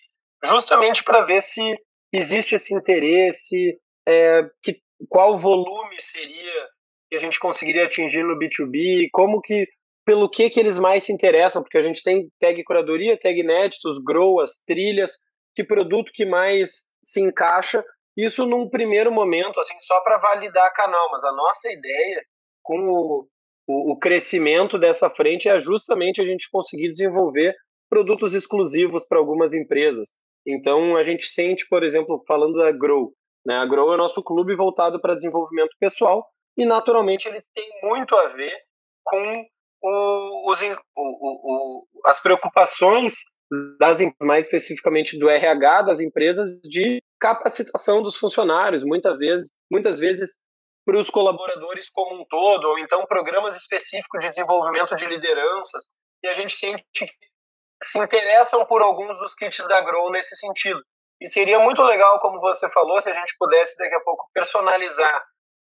justamente para ver se existe esse interesse, é, que, qual volume seria que a gente conseguiria atingir no B2B, como que, pelo que que eles mais se interessam, porque a gente tem tag curadoria, tag inéditos, grow, as trilhas, que produto que mais se encaixa, isso num primeiro momento, assim, só para validar canal, mas a nossa ideia com o, o, o crescimento dessa frente é justamente a gente conseguir desenvolver produtos exclusivos para algumas empresas. Então, a gente sente, por exemplo, falando da Grow, né? A Grow é o nosso clube voltado para desenvolvimento pessoal e, naturalmente, ele tem muito a ver com o, os, o, o, as preocupações das mais especificamente do RH das empresas de capacitação dos funcionários, muitas vezes, muitas vezes para os colaboradores como um todo, ou então programas específicos de desenvolvimento de lideranças. E a gente sente que se interessam por alguns dos kits da Grow nesse sentido. E seria muito legal, como você falou, se a gente pudesse daqui a pouco personalizar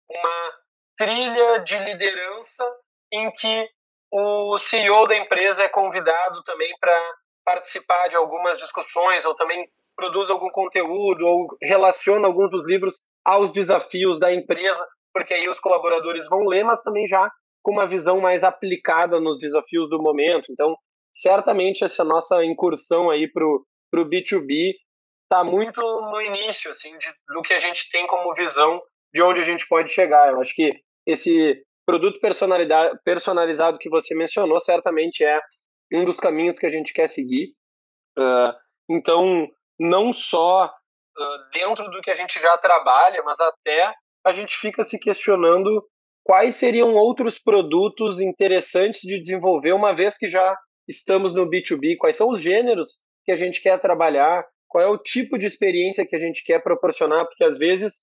uma trilha de liderança em que o CEO da empresa é convidado também para participar de algumas discussões ou também produz algum conteúdo ou relaciona alguns dos livros aos desafios da empresa, porque aí os colaboradores vão ler, mas também já com uma visão mais aplicada nos desafios do momento. Então, certamente essa nossa incursão aí para o B2B está muito no início assim, de, do que a gente tem como visão de onde a gente pode chegar. Eu acho que esse produto personalizado que você mencionou certamente é um dos caminhos que a gente quer seguir. Uh, então, não só uh, dentro do que a gente já trabalha, mas até a gente fica se questionando quais seriam outros produtos interessantes de desenvolver, uma vez que já estamos no B2B, quais são os gêneros que a gente quer trabalhar, qual é o tipo de experiência que a gente quer proporcionar, porque às vezes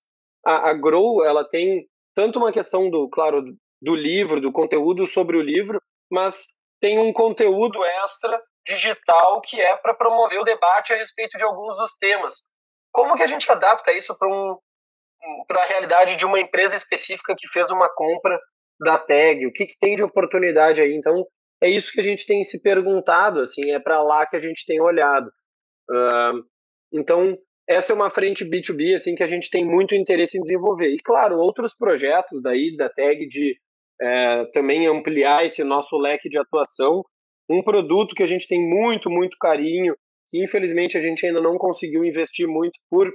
a, a Grow ela tem tanto uma questão do, claro, do livro, do conteúdo sobre o livro, mas tem um conteúdo extra digital que é para promover o debate a respeito de alguns dos temas. Como que a gente adapta isso para um, a realidade de uma empresa específica que fez uma compra da tag? O que, que tem de oportunidade aí? Então, é isso que a gente tem se perguntado, assim, é para lá que a gente tem olhado. Uh, então, essa é uma frente B2B assim que a gente tem muito interesse em desenvolver. E claro, outros projetos daí da tag de é, também ampliar esse nosso leque de atuação. Um produto que a gente tem muito, muito carinho, que infelizmente a gente ainda não conseguiu investir muito por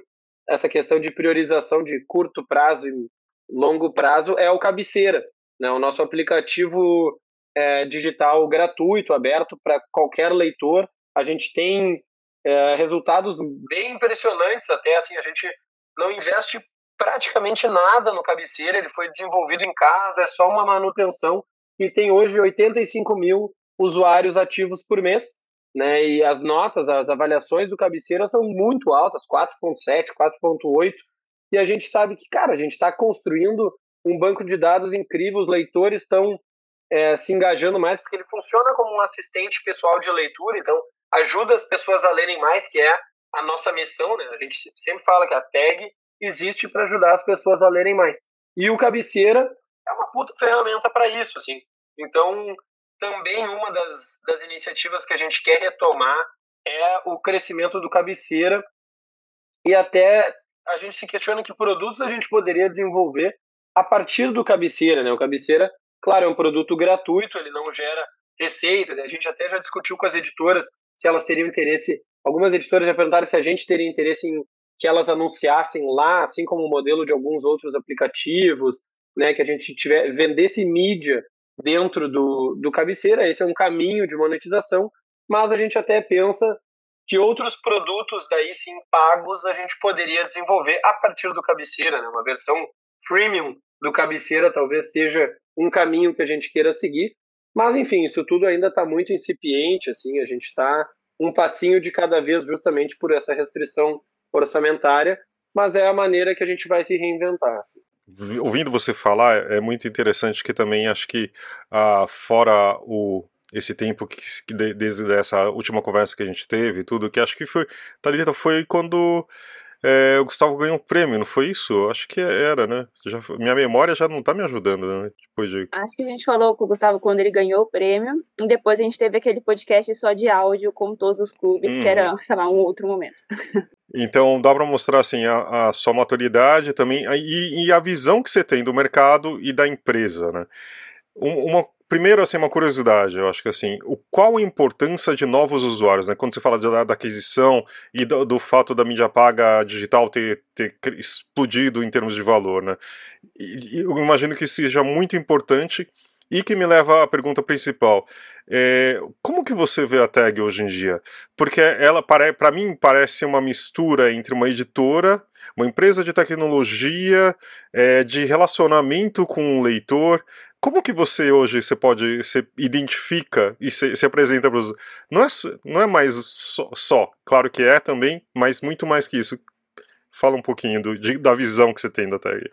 essa questão de priorização de curto prazo e longo prazo, é o Cabeceira, né? o nosso aplicativo é, digital gratuito, aberto para qualquer leitor. A gente tem é, resultados bem impressionantes até, assim, a gente não investe praticamente nada no cabeceira, ele foi desenvolvido em casa, é só uma manutenção e tem hoje 85 mil usuários ativos por mês, né? E as notas, as avaliações do cabeceira são muito altas, 4.7, 4.8, e a gente sabe que, cara, a gente está construindo um banco de dados incrível, os leitores estão é, se engajando mais, porque ele funciona como um assistente pessoal de leitura, então ajuda as pessoas a lerem mais, que é a nossa missão, né? A gente sempre fala que a tag existe para ajudar as pessoas a lerem mais. E o cabeceira é uma puta ferramenta para isso, assim. Então, também uma das, das iniciativas que a gente quer retomar é o crescimento do cabeceira e até a gente se questiona que produtos a gente poderia desenvolver a partir do cabeceira, né? O cabeceira, claro, é um produto gratuito, ele não gera receita, né? a gente até já discutiu com as editoras se elas teriam interesse, algumas editoras já perguntaram se a gente teria interesse em que elas anunciassem lá, assim como o modelo de alguns outros aplicativos, né, que a gente tiver, vendesse mídia dentro do, do cabeceira, esse é um caminho de monetização, mas a gente até pensa que outros produtos daí sim pagos a gente poderia desenvolver a partir do cabeceira, né? uma versão premium do cabeceira talvez seja um caminho que a gente queira seguir, mas enfim, isso tudo ainda está muito incipiente, assim, a gente está um passinho de cada vez justamente por essa restrição orçamentária, mas é a maneira que a gente vai se reinventar. Assim. Ouvindo você falar, é muito interessante que também acho que ah, fora o esse tempo que, que desde essa última conversa que a gente teve, tudo que acho que foi, Thalita, foi quando é, o Gustavo ganhou um prêmio, não foi isso? Acho que era, né? Já, minha memória já não está me ajudando, né? Depois de... Acho que a gente falou com o Gustavo quando ele ganhou o prêmio, e depois a gente teve aquele podcast só de áudio com todos os clubes, hum. que era, uhum. sei lá, um outro momento. Então dá para mostrar assim a, a, sua maturidade também e, e, a visão que você tem do mercado e da empresa, né? Uma Primeiro, assim, uma curiosidade, eu acho que assim, o, qual a importância de novos usuários, né? Quando você fala de, da aquisição e do, do, fato da mídia paga digital ter, ter explodido em termos de valor, né? E, eu imagino que seja muito importante e que me leva à pergunta principal. É, como que você vê a tag hoje em dia? Porque ela, para mim, parece uma mistura entre uma editora, uma empresa de tecnologia, é, de relacionamento com o leitor, como que você hoje você pode se identifica e se, se apresenta para os não é não é mais só, só, claro que é também mas muito mais que isso. Fala um pouquinho do, de, da visão que você tem da tag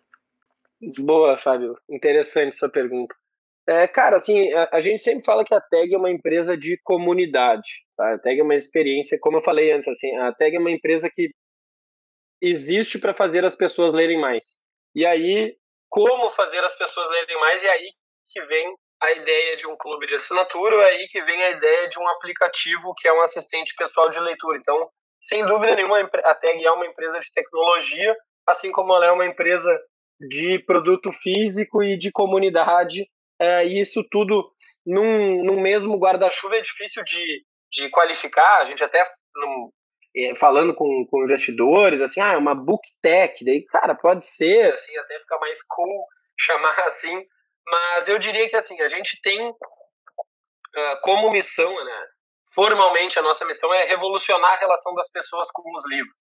boa Fábio. Interessante sua pergunta. É, cara assim a, a, gente sempre fala que a tag é uma empresa de comunidade tá? a tag é uma experiência como eu falei antes assim a tag é uma empresa que existe para fazer as pessoas lerem mais. E aí como fazer as pessoas lerem mais, e aí que vem a ideia de um clube de assinatura, aí que vem a ideia de um aplicativo que é um assistente pessoal de leitura. Então, sem dúvida nenhuma, a Tag é uma empresa de tecnologia assim como ela é uma empresa de produto físico e de comunidade, é, e isso tudo num, num mesmo guarda-chuva é difícil de, de qualificar. A gente até num, é, falando com, com investidores, assim, ah, é uma book tech, daí, cara, pode ser, assim, até ficar mais cool chamar assim, mas eu diria que, assim, a gente tem uh, como missão, né, formalmente a nossa missão é revolucionar a relação das pessoas com os livros.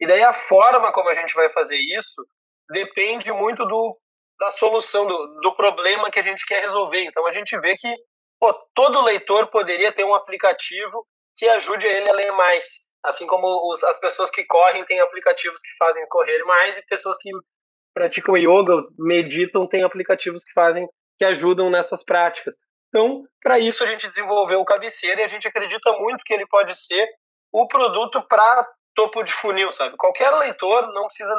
E daí a forma como a gente vai fazer isso depende muito do, da solução, do, do problema que a gente quer resolver. Então a gente vê que pô, todo leitor poderia ter um aplicativo que ajude ele a ler mais. Assim como os, as pessoas que correm têm aplicativos que fazem correr mais e pessoas que praticam yoga, meditam, têm aplicativos que fazem que ajudam nessas práticas. Então, para isso a gente desenvolveu o cabeceira e a gente acredita muito que ele pode ser o produto para topo de funil, sabe? Qualquer leitor não precisa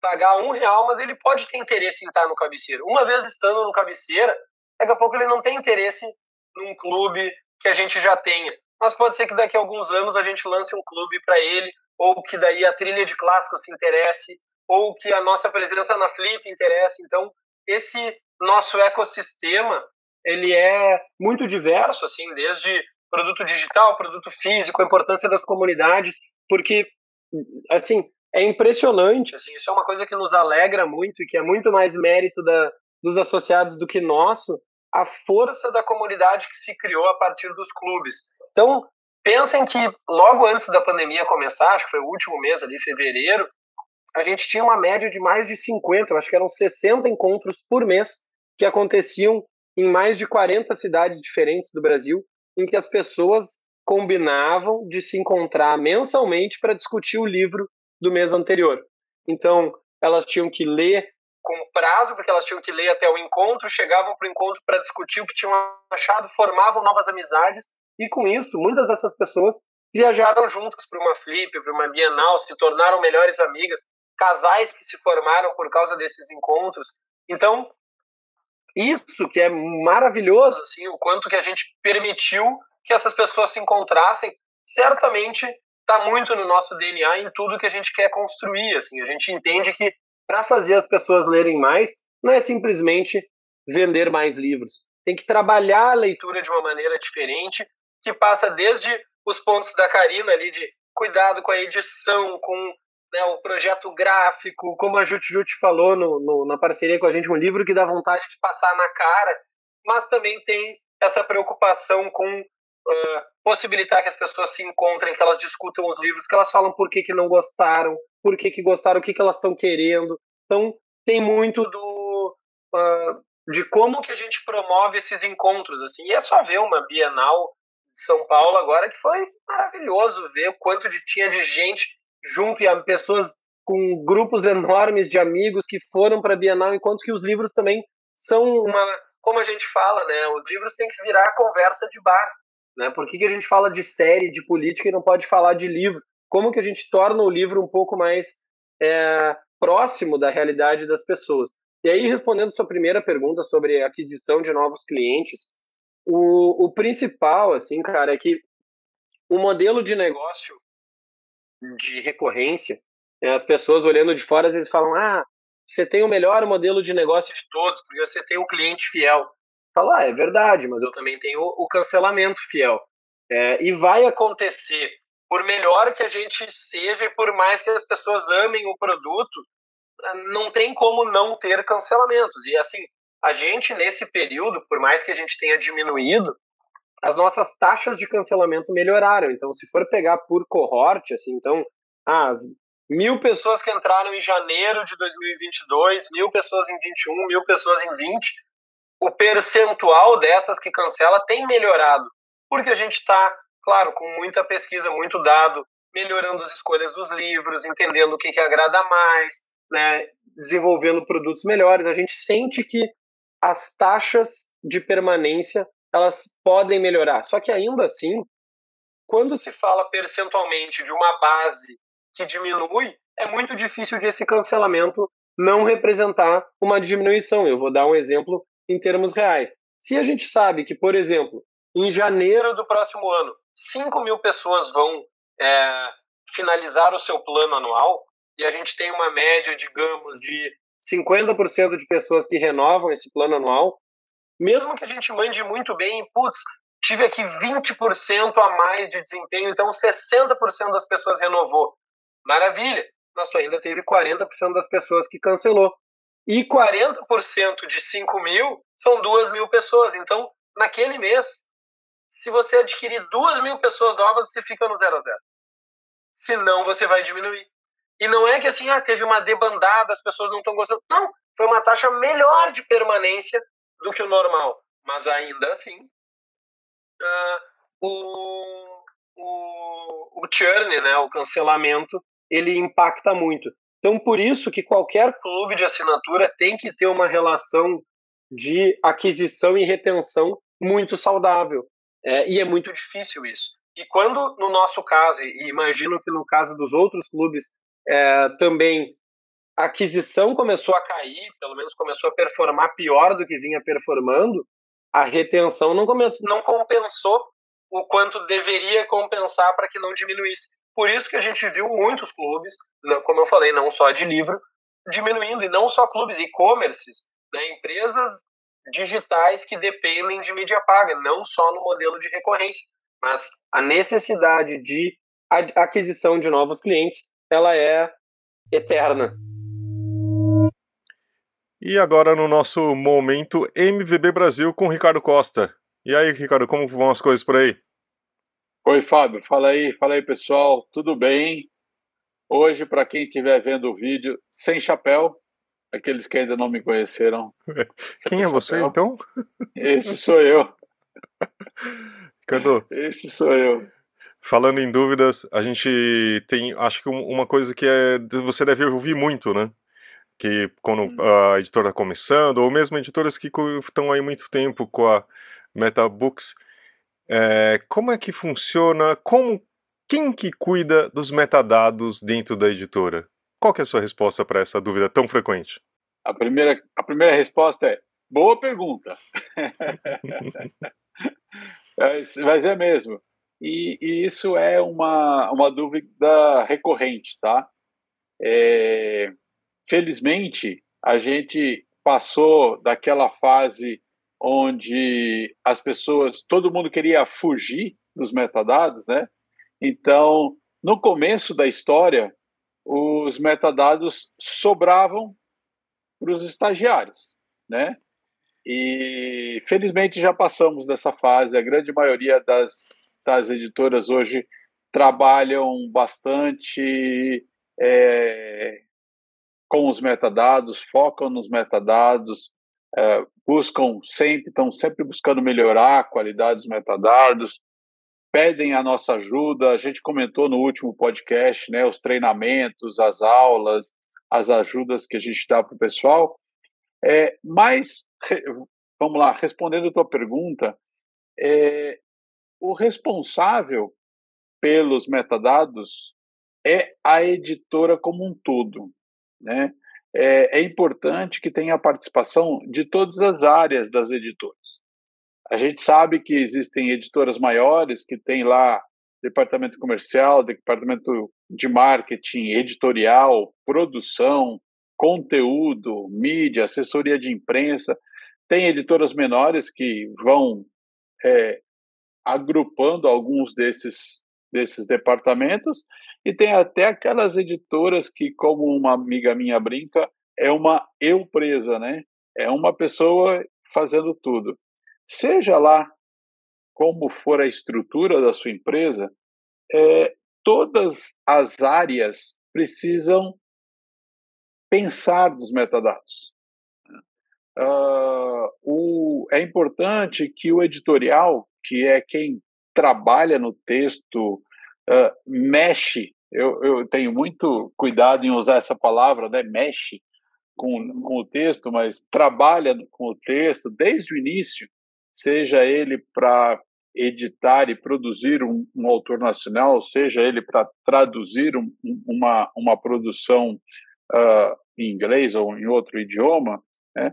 pagar um real, mas ele pode ter interesse em estar no cabeceira. Uma vez estando no cabeceira, daqui a pouco ele não tem interesse num clube que a gente já tenha. Mas pode ser que daqui a alguns anos a gente lance um clube para ele, ou que daí a trilha de clássicos se interesse, ou que a nossa presença na Flip interesse. Então, esse nosso ecossistema, ele é muito diverso, assim, desde produto digital, produto físico, a importância das comunidades, porque, assim, é impressionante, assim, isso é uma coisa que nos alegra muito e que é muito mais mérito da, dos associados do que nosso, a força da comunidade que se criou a partir dos clubes. Então, pensem que logo antes da pandemia começar, acho que foi o último mês ali, fevereiro, a gente tinha uma média de mais de 50, eu acho que eram 60 encontros por mês que aconteciam em mais de 40 cidades diferentes do Brasil, em que as pessoas combinavam de se encontrar mensalmente para discutir o livro do mês anterior. Então, elas tinham que ler com prazo, porque elas tinham que ler até o encontro, chegavam para o encontro para discutir o que tinham achado, formavam novas amizades, e com isso, muitas dessas pessoas viajaram juntas para uma flip, para uma bienal, se tornaram melhores amigas, casais que se formaram por causa desses encontros. Então, isso que é maravilhoso, assim, o quanto que a gente permitiu que essas pessoas se encontrassem, certamente está muito no nosso DNA em tudo que a gente quer construir. Assim, a gente entende que para fazer as pessoas lerem mais, não é simplesmente vender mais livros. Tem que trabalhar a leitura de uma maneira diferente, que passa desde os pontos da Karina ali de cuidado com a edição, com né, o projeto gráfico, como a Jut Jut falou no, no, na parceria com a gente, um livro que dá vontade de passar na cara, mas também tem essa preocupação com uh, possibilitar que as pessoas se encontrem, que elas discutam os livros, que elas falam por que, que não gostaram, por que, que gostaram, o que, que elas estão querendo. Então, tem muito do uh, de como que a gente promove esses encontros. assim E é só ver uma Bienal de São Paulo agora que foi maravilhoso ver o quanto de, tinha de gente junto e pessoas com grupos enormes de amigos que foram para a Bienal, enquanto que os livros também são uma, como a gente fala, né? Os livros têm que virar conversa de bar. Né? Por que, que a gente fala de série, de política e não pode falar de livro? Como que a gente torna o livro um pouco mais é, próximo da realidade das pessoas? E aí, respondendo sua primeira pergunta sobre aquisição de novos clientes, o, o principal, assim, cara, é que o modelo de negócio de recorrência, né, as pessoas olhando de fora, às vezes falam, ah, você tem o melhor modelo de negócio de todos, porque você tem o cliente fiel falar, ah, é verdade, mas eu também tenho o cancelamento fiel. É, e vai acontecer, por melhor que a gente seja e por mais que as pessoas amem o produto, não tem como não ter cancelamentos. E assim, a gente nesse período, por mais que a gente tenha diminuído, as nossas taxas de cancelamento melhoraram. Então, se for pegar por cohorte, assim, então, ah, as mil pessoas que entraram em janeiro de 2022, mil pessoas em 21, mil pessoas em 20, o percentual dessas que cancela tem melhorado, porque a gente está, claro, com muita pesquisa, muito dado, melhorando as escolhas dos livros, entendendo o que, que agrada mais, né, desenvolvendo produtos melhores. A gente sente que as taxas de permanência elas podem melhorar. Só que ainda assim, quando se fala percentualmente de uma base que diminui, é muito difícil de esse cancelamento não representar uma diminuição. Eu vou dar um exemplo em termos reais. Se a gente sabe que, por exemplo, em janeiro do próximo ano, 5 mil pessoas vão é, finalizar o seu plano anual, e a gente tem uma média, digamos, de 50% de pessoas que renovam esse plano anual, mesmo que a gente mande muito bem, putz, tive aqui 20% a mais de desempenho, então 60% das pessoas renovou. Maravilha, mas tu ainda teve 40% das pessoas que cancelou. E 40% de 5 mil são 2 mil pessoas. Então, naquele mês, se você adquirir 2 mil pessoas novas, você fica no zero a zero. Senão, você vai diminuir. E não é que assim, ah, teve uma debandada, as pessoas não estão gostando. Não, foi uma taxa melhor de permanência do que o normal. Mas ainda assim, uh, o, o, o churn, né, o cancelamento, ele impacta muito. Então, por isso que qualquer clube de assinatura tem que ter uma relação de aquisição e retenção muito saudável. É, e é muito difícil isso. E quando, no nosso caso, e imagino que no caso dos outros clubes é, também, a aquisição começou a cair, pelo menos começou a performar pior do que vinha performando, a retenção não, começou, não compensou o quanto deveria compensar para que não diminuísse. Por isso que a gente viu muitos clubes, como eu falei, não só de livro, diminuindo, e não só clubes, e-commerces, né, empresas digitais que dependem de mídia paga, não só no modelo de recorrência, mas a necessidade de aquisição de novos clientes, ela é eterna. E agora no nosso momento MVB Brasil com Ricardo Costa. E aí, Ricardo, como vão as coisas por aí? Oi, Fábio. Fala aí, fala aí, pessoal. Tudo bem? Hoje, para quem estiver vendo o vídeo, sem chapéu, aqueles que ainda não me conheceram. Quem é você, chapéu. então? Este sou eu. Ricardo. Este sou eu. Falando em dúvidas, a gente tem, acho que uma coisa que é, você deve ouvir muito, né? Que quando hum. a editora está começando, ou mesmo editoras que estão aí muito tempo com a Metabooks, é, como é que funciona? Como quem que cuida dos metadados dentro da editora? Qual é a sua resposta para essa dúvida tão frequente? A primeira, a primeira resposta é boa pergunta. Mas é mesmo. E, e, isso é uma, uma dúvida recorrente, tá? É, felizmente, a gente passou daquela fase onde as pessoas, todo mundo queria fugir dos metadados, né? Então, no começo da história, os metadados sobravam para os estagiários, né? E felizmente já passamos dessa fase. A grande maioria das, das editoras hoje trabalham bastante é, com os metadados, focam nos metadados, é, buscam sempre, estão sempre buscando melhorar a qualidade dos metadados, pedem a nossa ajuda. A gente comentou no último podcast, né, os treinamentos, as aulas, as ajudas que a gente dá para o pessoal. É, mas, vamos lá, respondendo a tua pergunta, é, o responsável pelos metadados é a editora como um todo, né? é, é importante que tenha a participação de todas as áreas das editoras. A gente sabe que existem editoras maiores que têm lá departamento comercial, departamento de marketing, editorial, produção, conteúdo, mídia, assessoria de imprensa. Tem editoras menores que vão é, agrupando alguns desses, desses departamentos e tem até aquelas editoras que, como uma amiga minha brinca, é uma eu presa, né? É uma pessoa fazendo tudo. Seja lá como for a estrutura da sua empresa, é, todas as áreas precisam pensar nos metadados. Uh, o, é importante que o editorial, que é quem trabalha no texto, uh, mexe eu, eu tenho muito cuidado em usar essa palavra, né, mexe com, com o texto, mas trabalha com o texto desde o início, seja ele para editar e produzir um, um, autor nacional, seja ele para traduzir um, uma, uma produção uh, em inglês ou em outro idioma, né?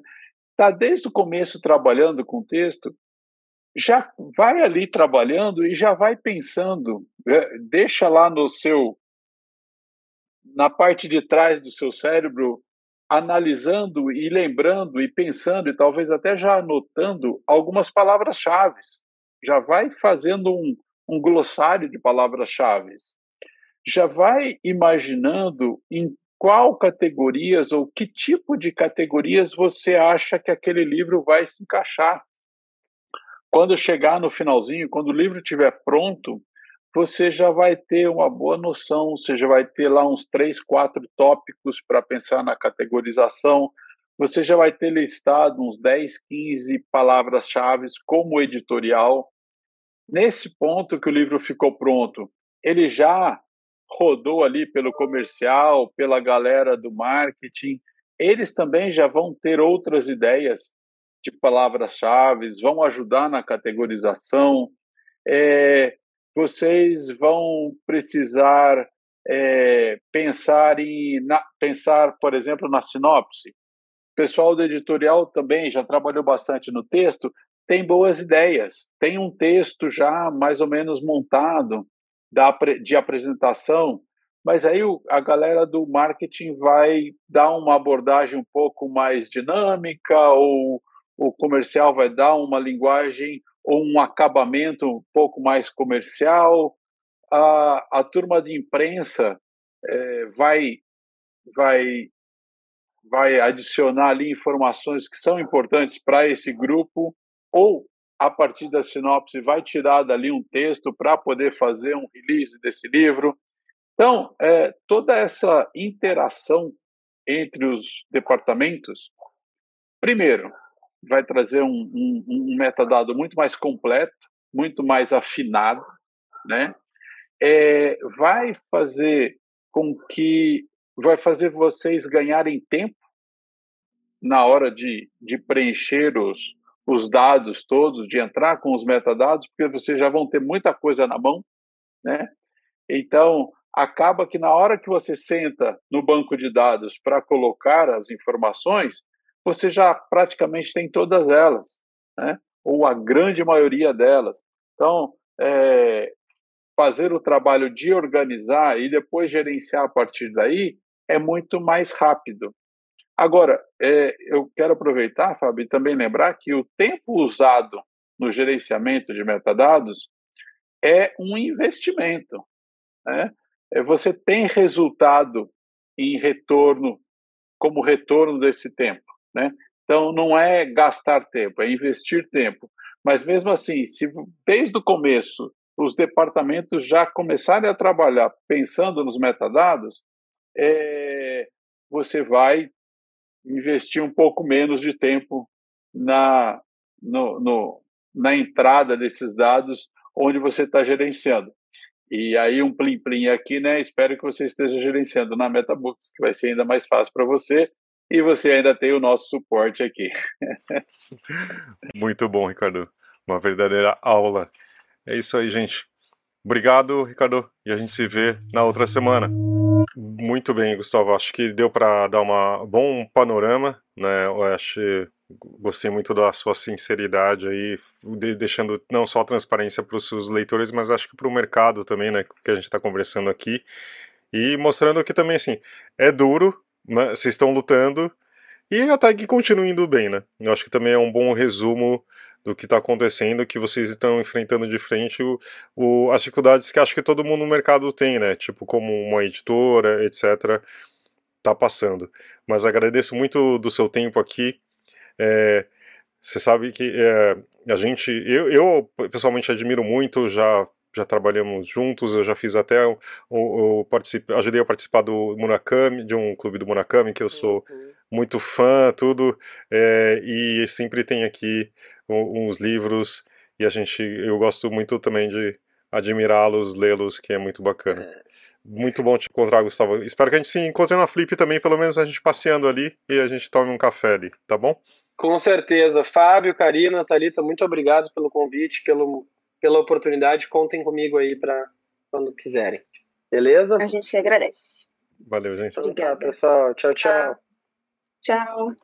Está desde o começo trabalhando com o texto, já vai ali trabalhando e já vai pensando, né? deixa lá no seu na parte de trás do seu cérebro, analisando e lembrando e pensando e talvez até já anotando algumas palavras-chave. Já vai fazendo um, um glossário de palavras-chave. Já vai imaginando em qual categorias ou que tipo de categorias você acha que aquele livro vai se encaixar. Quando chegar no finalzinho, quando o livro estiver pronto, você já vai ter uma boa noção, você já vai ter lá uns três, quatro tópicos para pensar na categorização, você já vai ter listado uns 10, 15 palavras-chave como editorial. Nesse ponto que o livro ficou pronto, ele já rodou ali pelo comercial, pela galera do marketing, eles também já vão ter outras ideias de palavras-chave, vão ajudar na categorização. É, vocês vão precisar é, pensar em na, pensar, por exemplo, na sinopse. O pessoal do editorial também já trabalhou bastante no texto, tem boas ideias, tem um texto já mais ou menos montado da, de apresentação, mas aí a galera do marketing vai dar uma abordagem um pouco mais dinâmica, ou o comercial vai dar uma linguagem ou um acabamento um pouco mais comercial. A, a turma de imprensa é, vai, vai, vai adicionar ali informações que são importantes para esse grupo, ou a partir da sinopse vai tirar dali um texto para poder fazer um release desse livro. Então, é, toda essa interação entre os departamentos, primeiro, vai trazer um, um, um metadado muito mais completo, muito mais afinado, né? É, vai fazer com que vai fazer vocês ganharem tempo na hora de, de preencher os, os dados todos, de entrar com os metadados, porque vocês já vão ter muita coisa na mão, né? Então, acaba que na hora que você senta no banco de dados para colocar as informações, você já praticamente tem todas elas, né? ou a grande maioria delas. Então, é, fazer o trabalho de organizar e depois gerenciar a partir daí é muito mais rápido. Agora, é, eu quero aproveitar, Fábio, e também lembrar que o tempo usado no gerenciamento de metadados é um investimento. Né? É, você tem resultado em retorno, como retorno desse tempo. Né? Então, não é gastar tempo, é investir tempo. Mas mesmo assim, se desde o começo os departamentos já começarem a trabalhar pensando nos metadados, é, você vai investir um pouco menos de tempo na, no, no, na entrada desses dados onde você está gerenciando. E aí um plim plim aqui, né? Espero que você esteja gerenciando na MetaBooks, que vai ser ainda mais fácil para você e você ainda tem o nosso suporte aqui. Muito bom, Ricardo. Uma verdadeira aula. É isso aí, gente. Obrigado, Ricardo, e a gente se vê na outra semana. Muito bem, Gustavo. Acho que deu para dar um bom panorama, né? Eu acho gostei muito da sua sinceridade aí, deixando não só transparência para os seus leitores, mas acho que para o mercado também, né? Que a gente está conversando aqui e mostrando que também assim é duro, né, vocês estão lutando e até que continue indo bem, né? Eu acho que também é um bom resumo do que está acontecendo, que vocês estão enfrentando de frente o, o, as dificuldades que acho que todo mundo no mercado tem, né? Tipo, como uma editora, etc., tá passando. Mas agradeço muito do seu tempo aqui. É, você sabe que é, a gente, eu, eu pessoalmente admiro muito, já já trabalhamos juntos, eu já fiz até o, o, o ajudei a participar do Murakami, de um clube do Murakami que eu sou uhum. muito fã, tudo, é, e sempre tem aqui uns livros e a gente, eu gosto muito também de admirá-los, lê-los, que é muito bacana. É. Muito bom te encontrar, Gustavo. Espero que a gente se encontre na Flip também, pelo menos a gente passeando ali e a gente tome um café ali, tá bom? Com certeza. Fábio, Karina, Thalita, muito obrigado pelo convite, pelo pela oportunidade. Contem comigo aí para quando quiserem. Beleza? A gente agradece. Valeu, gente. Obrigada, pessoal. Tchau, tchau. Tchau.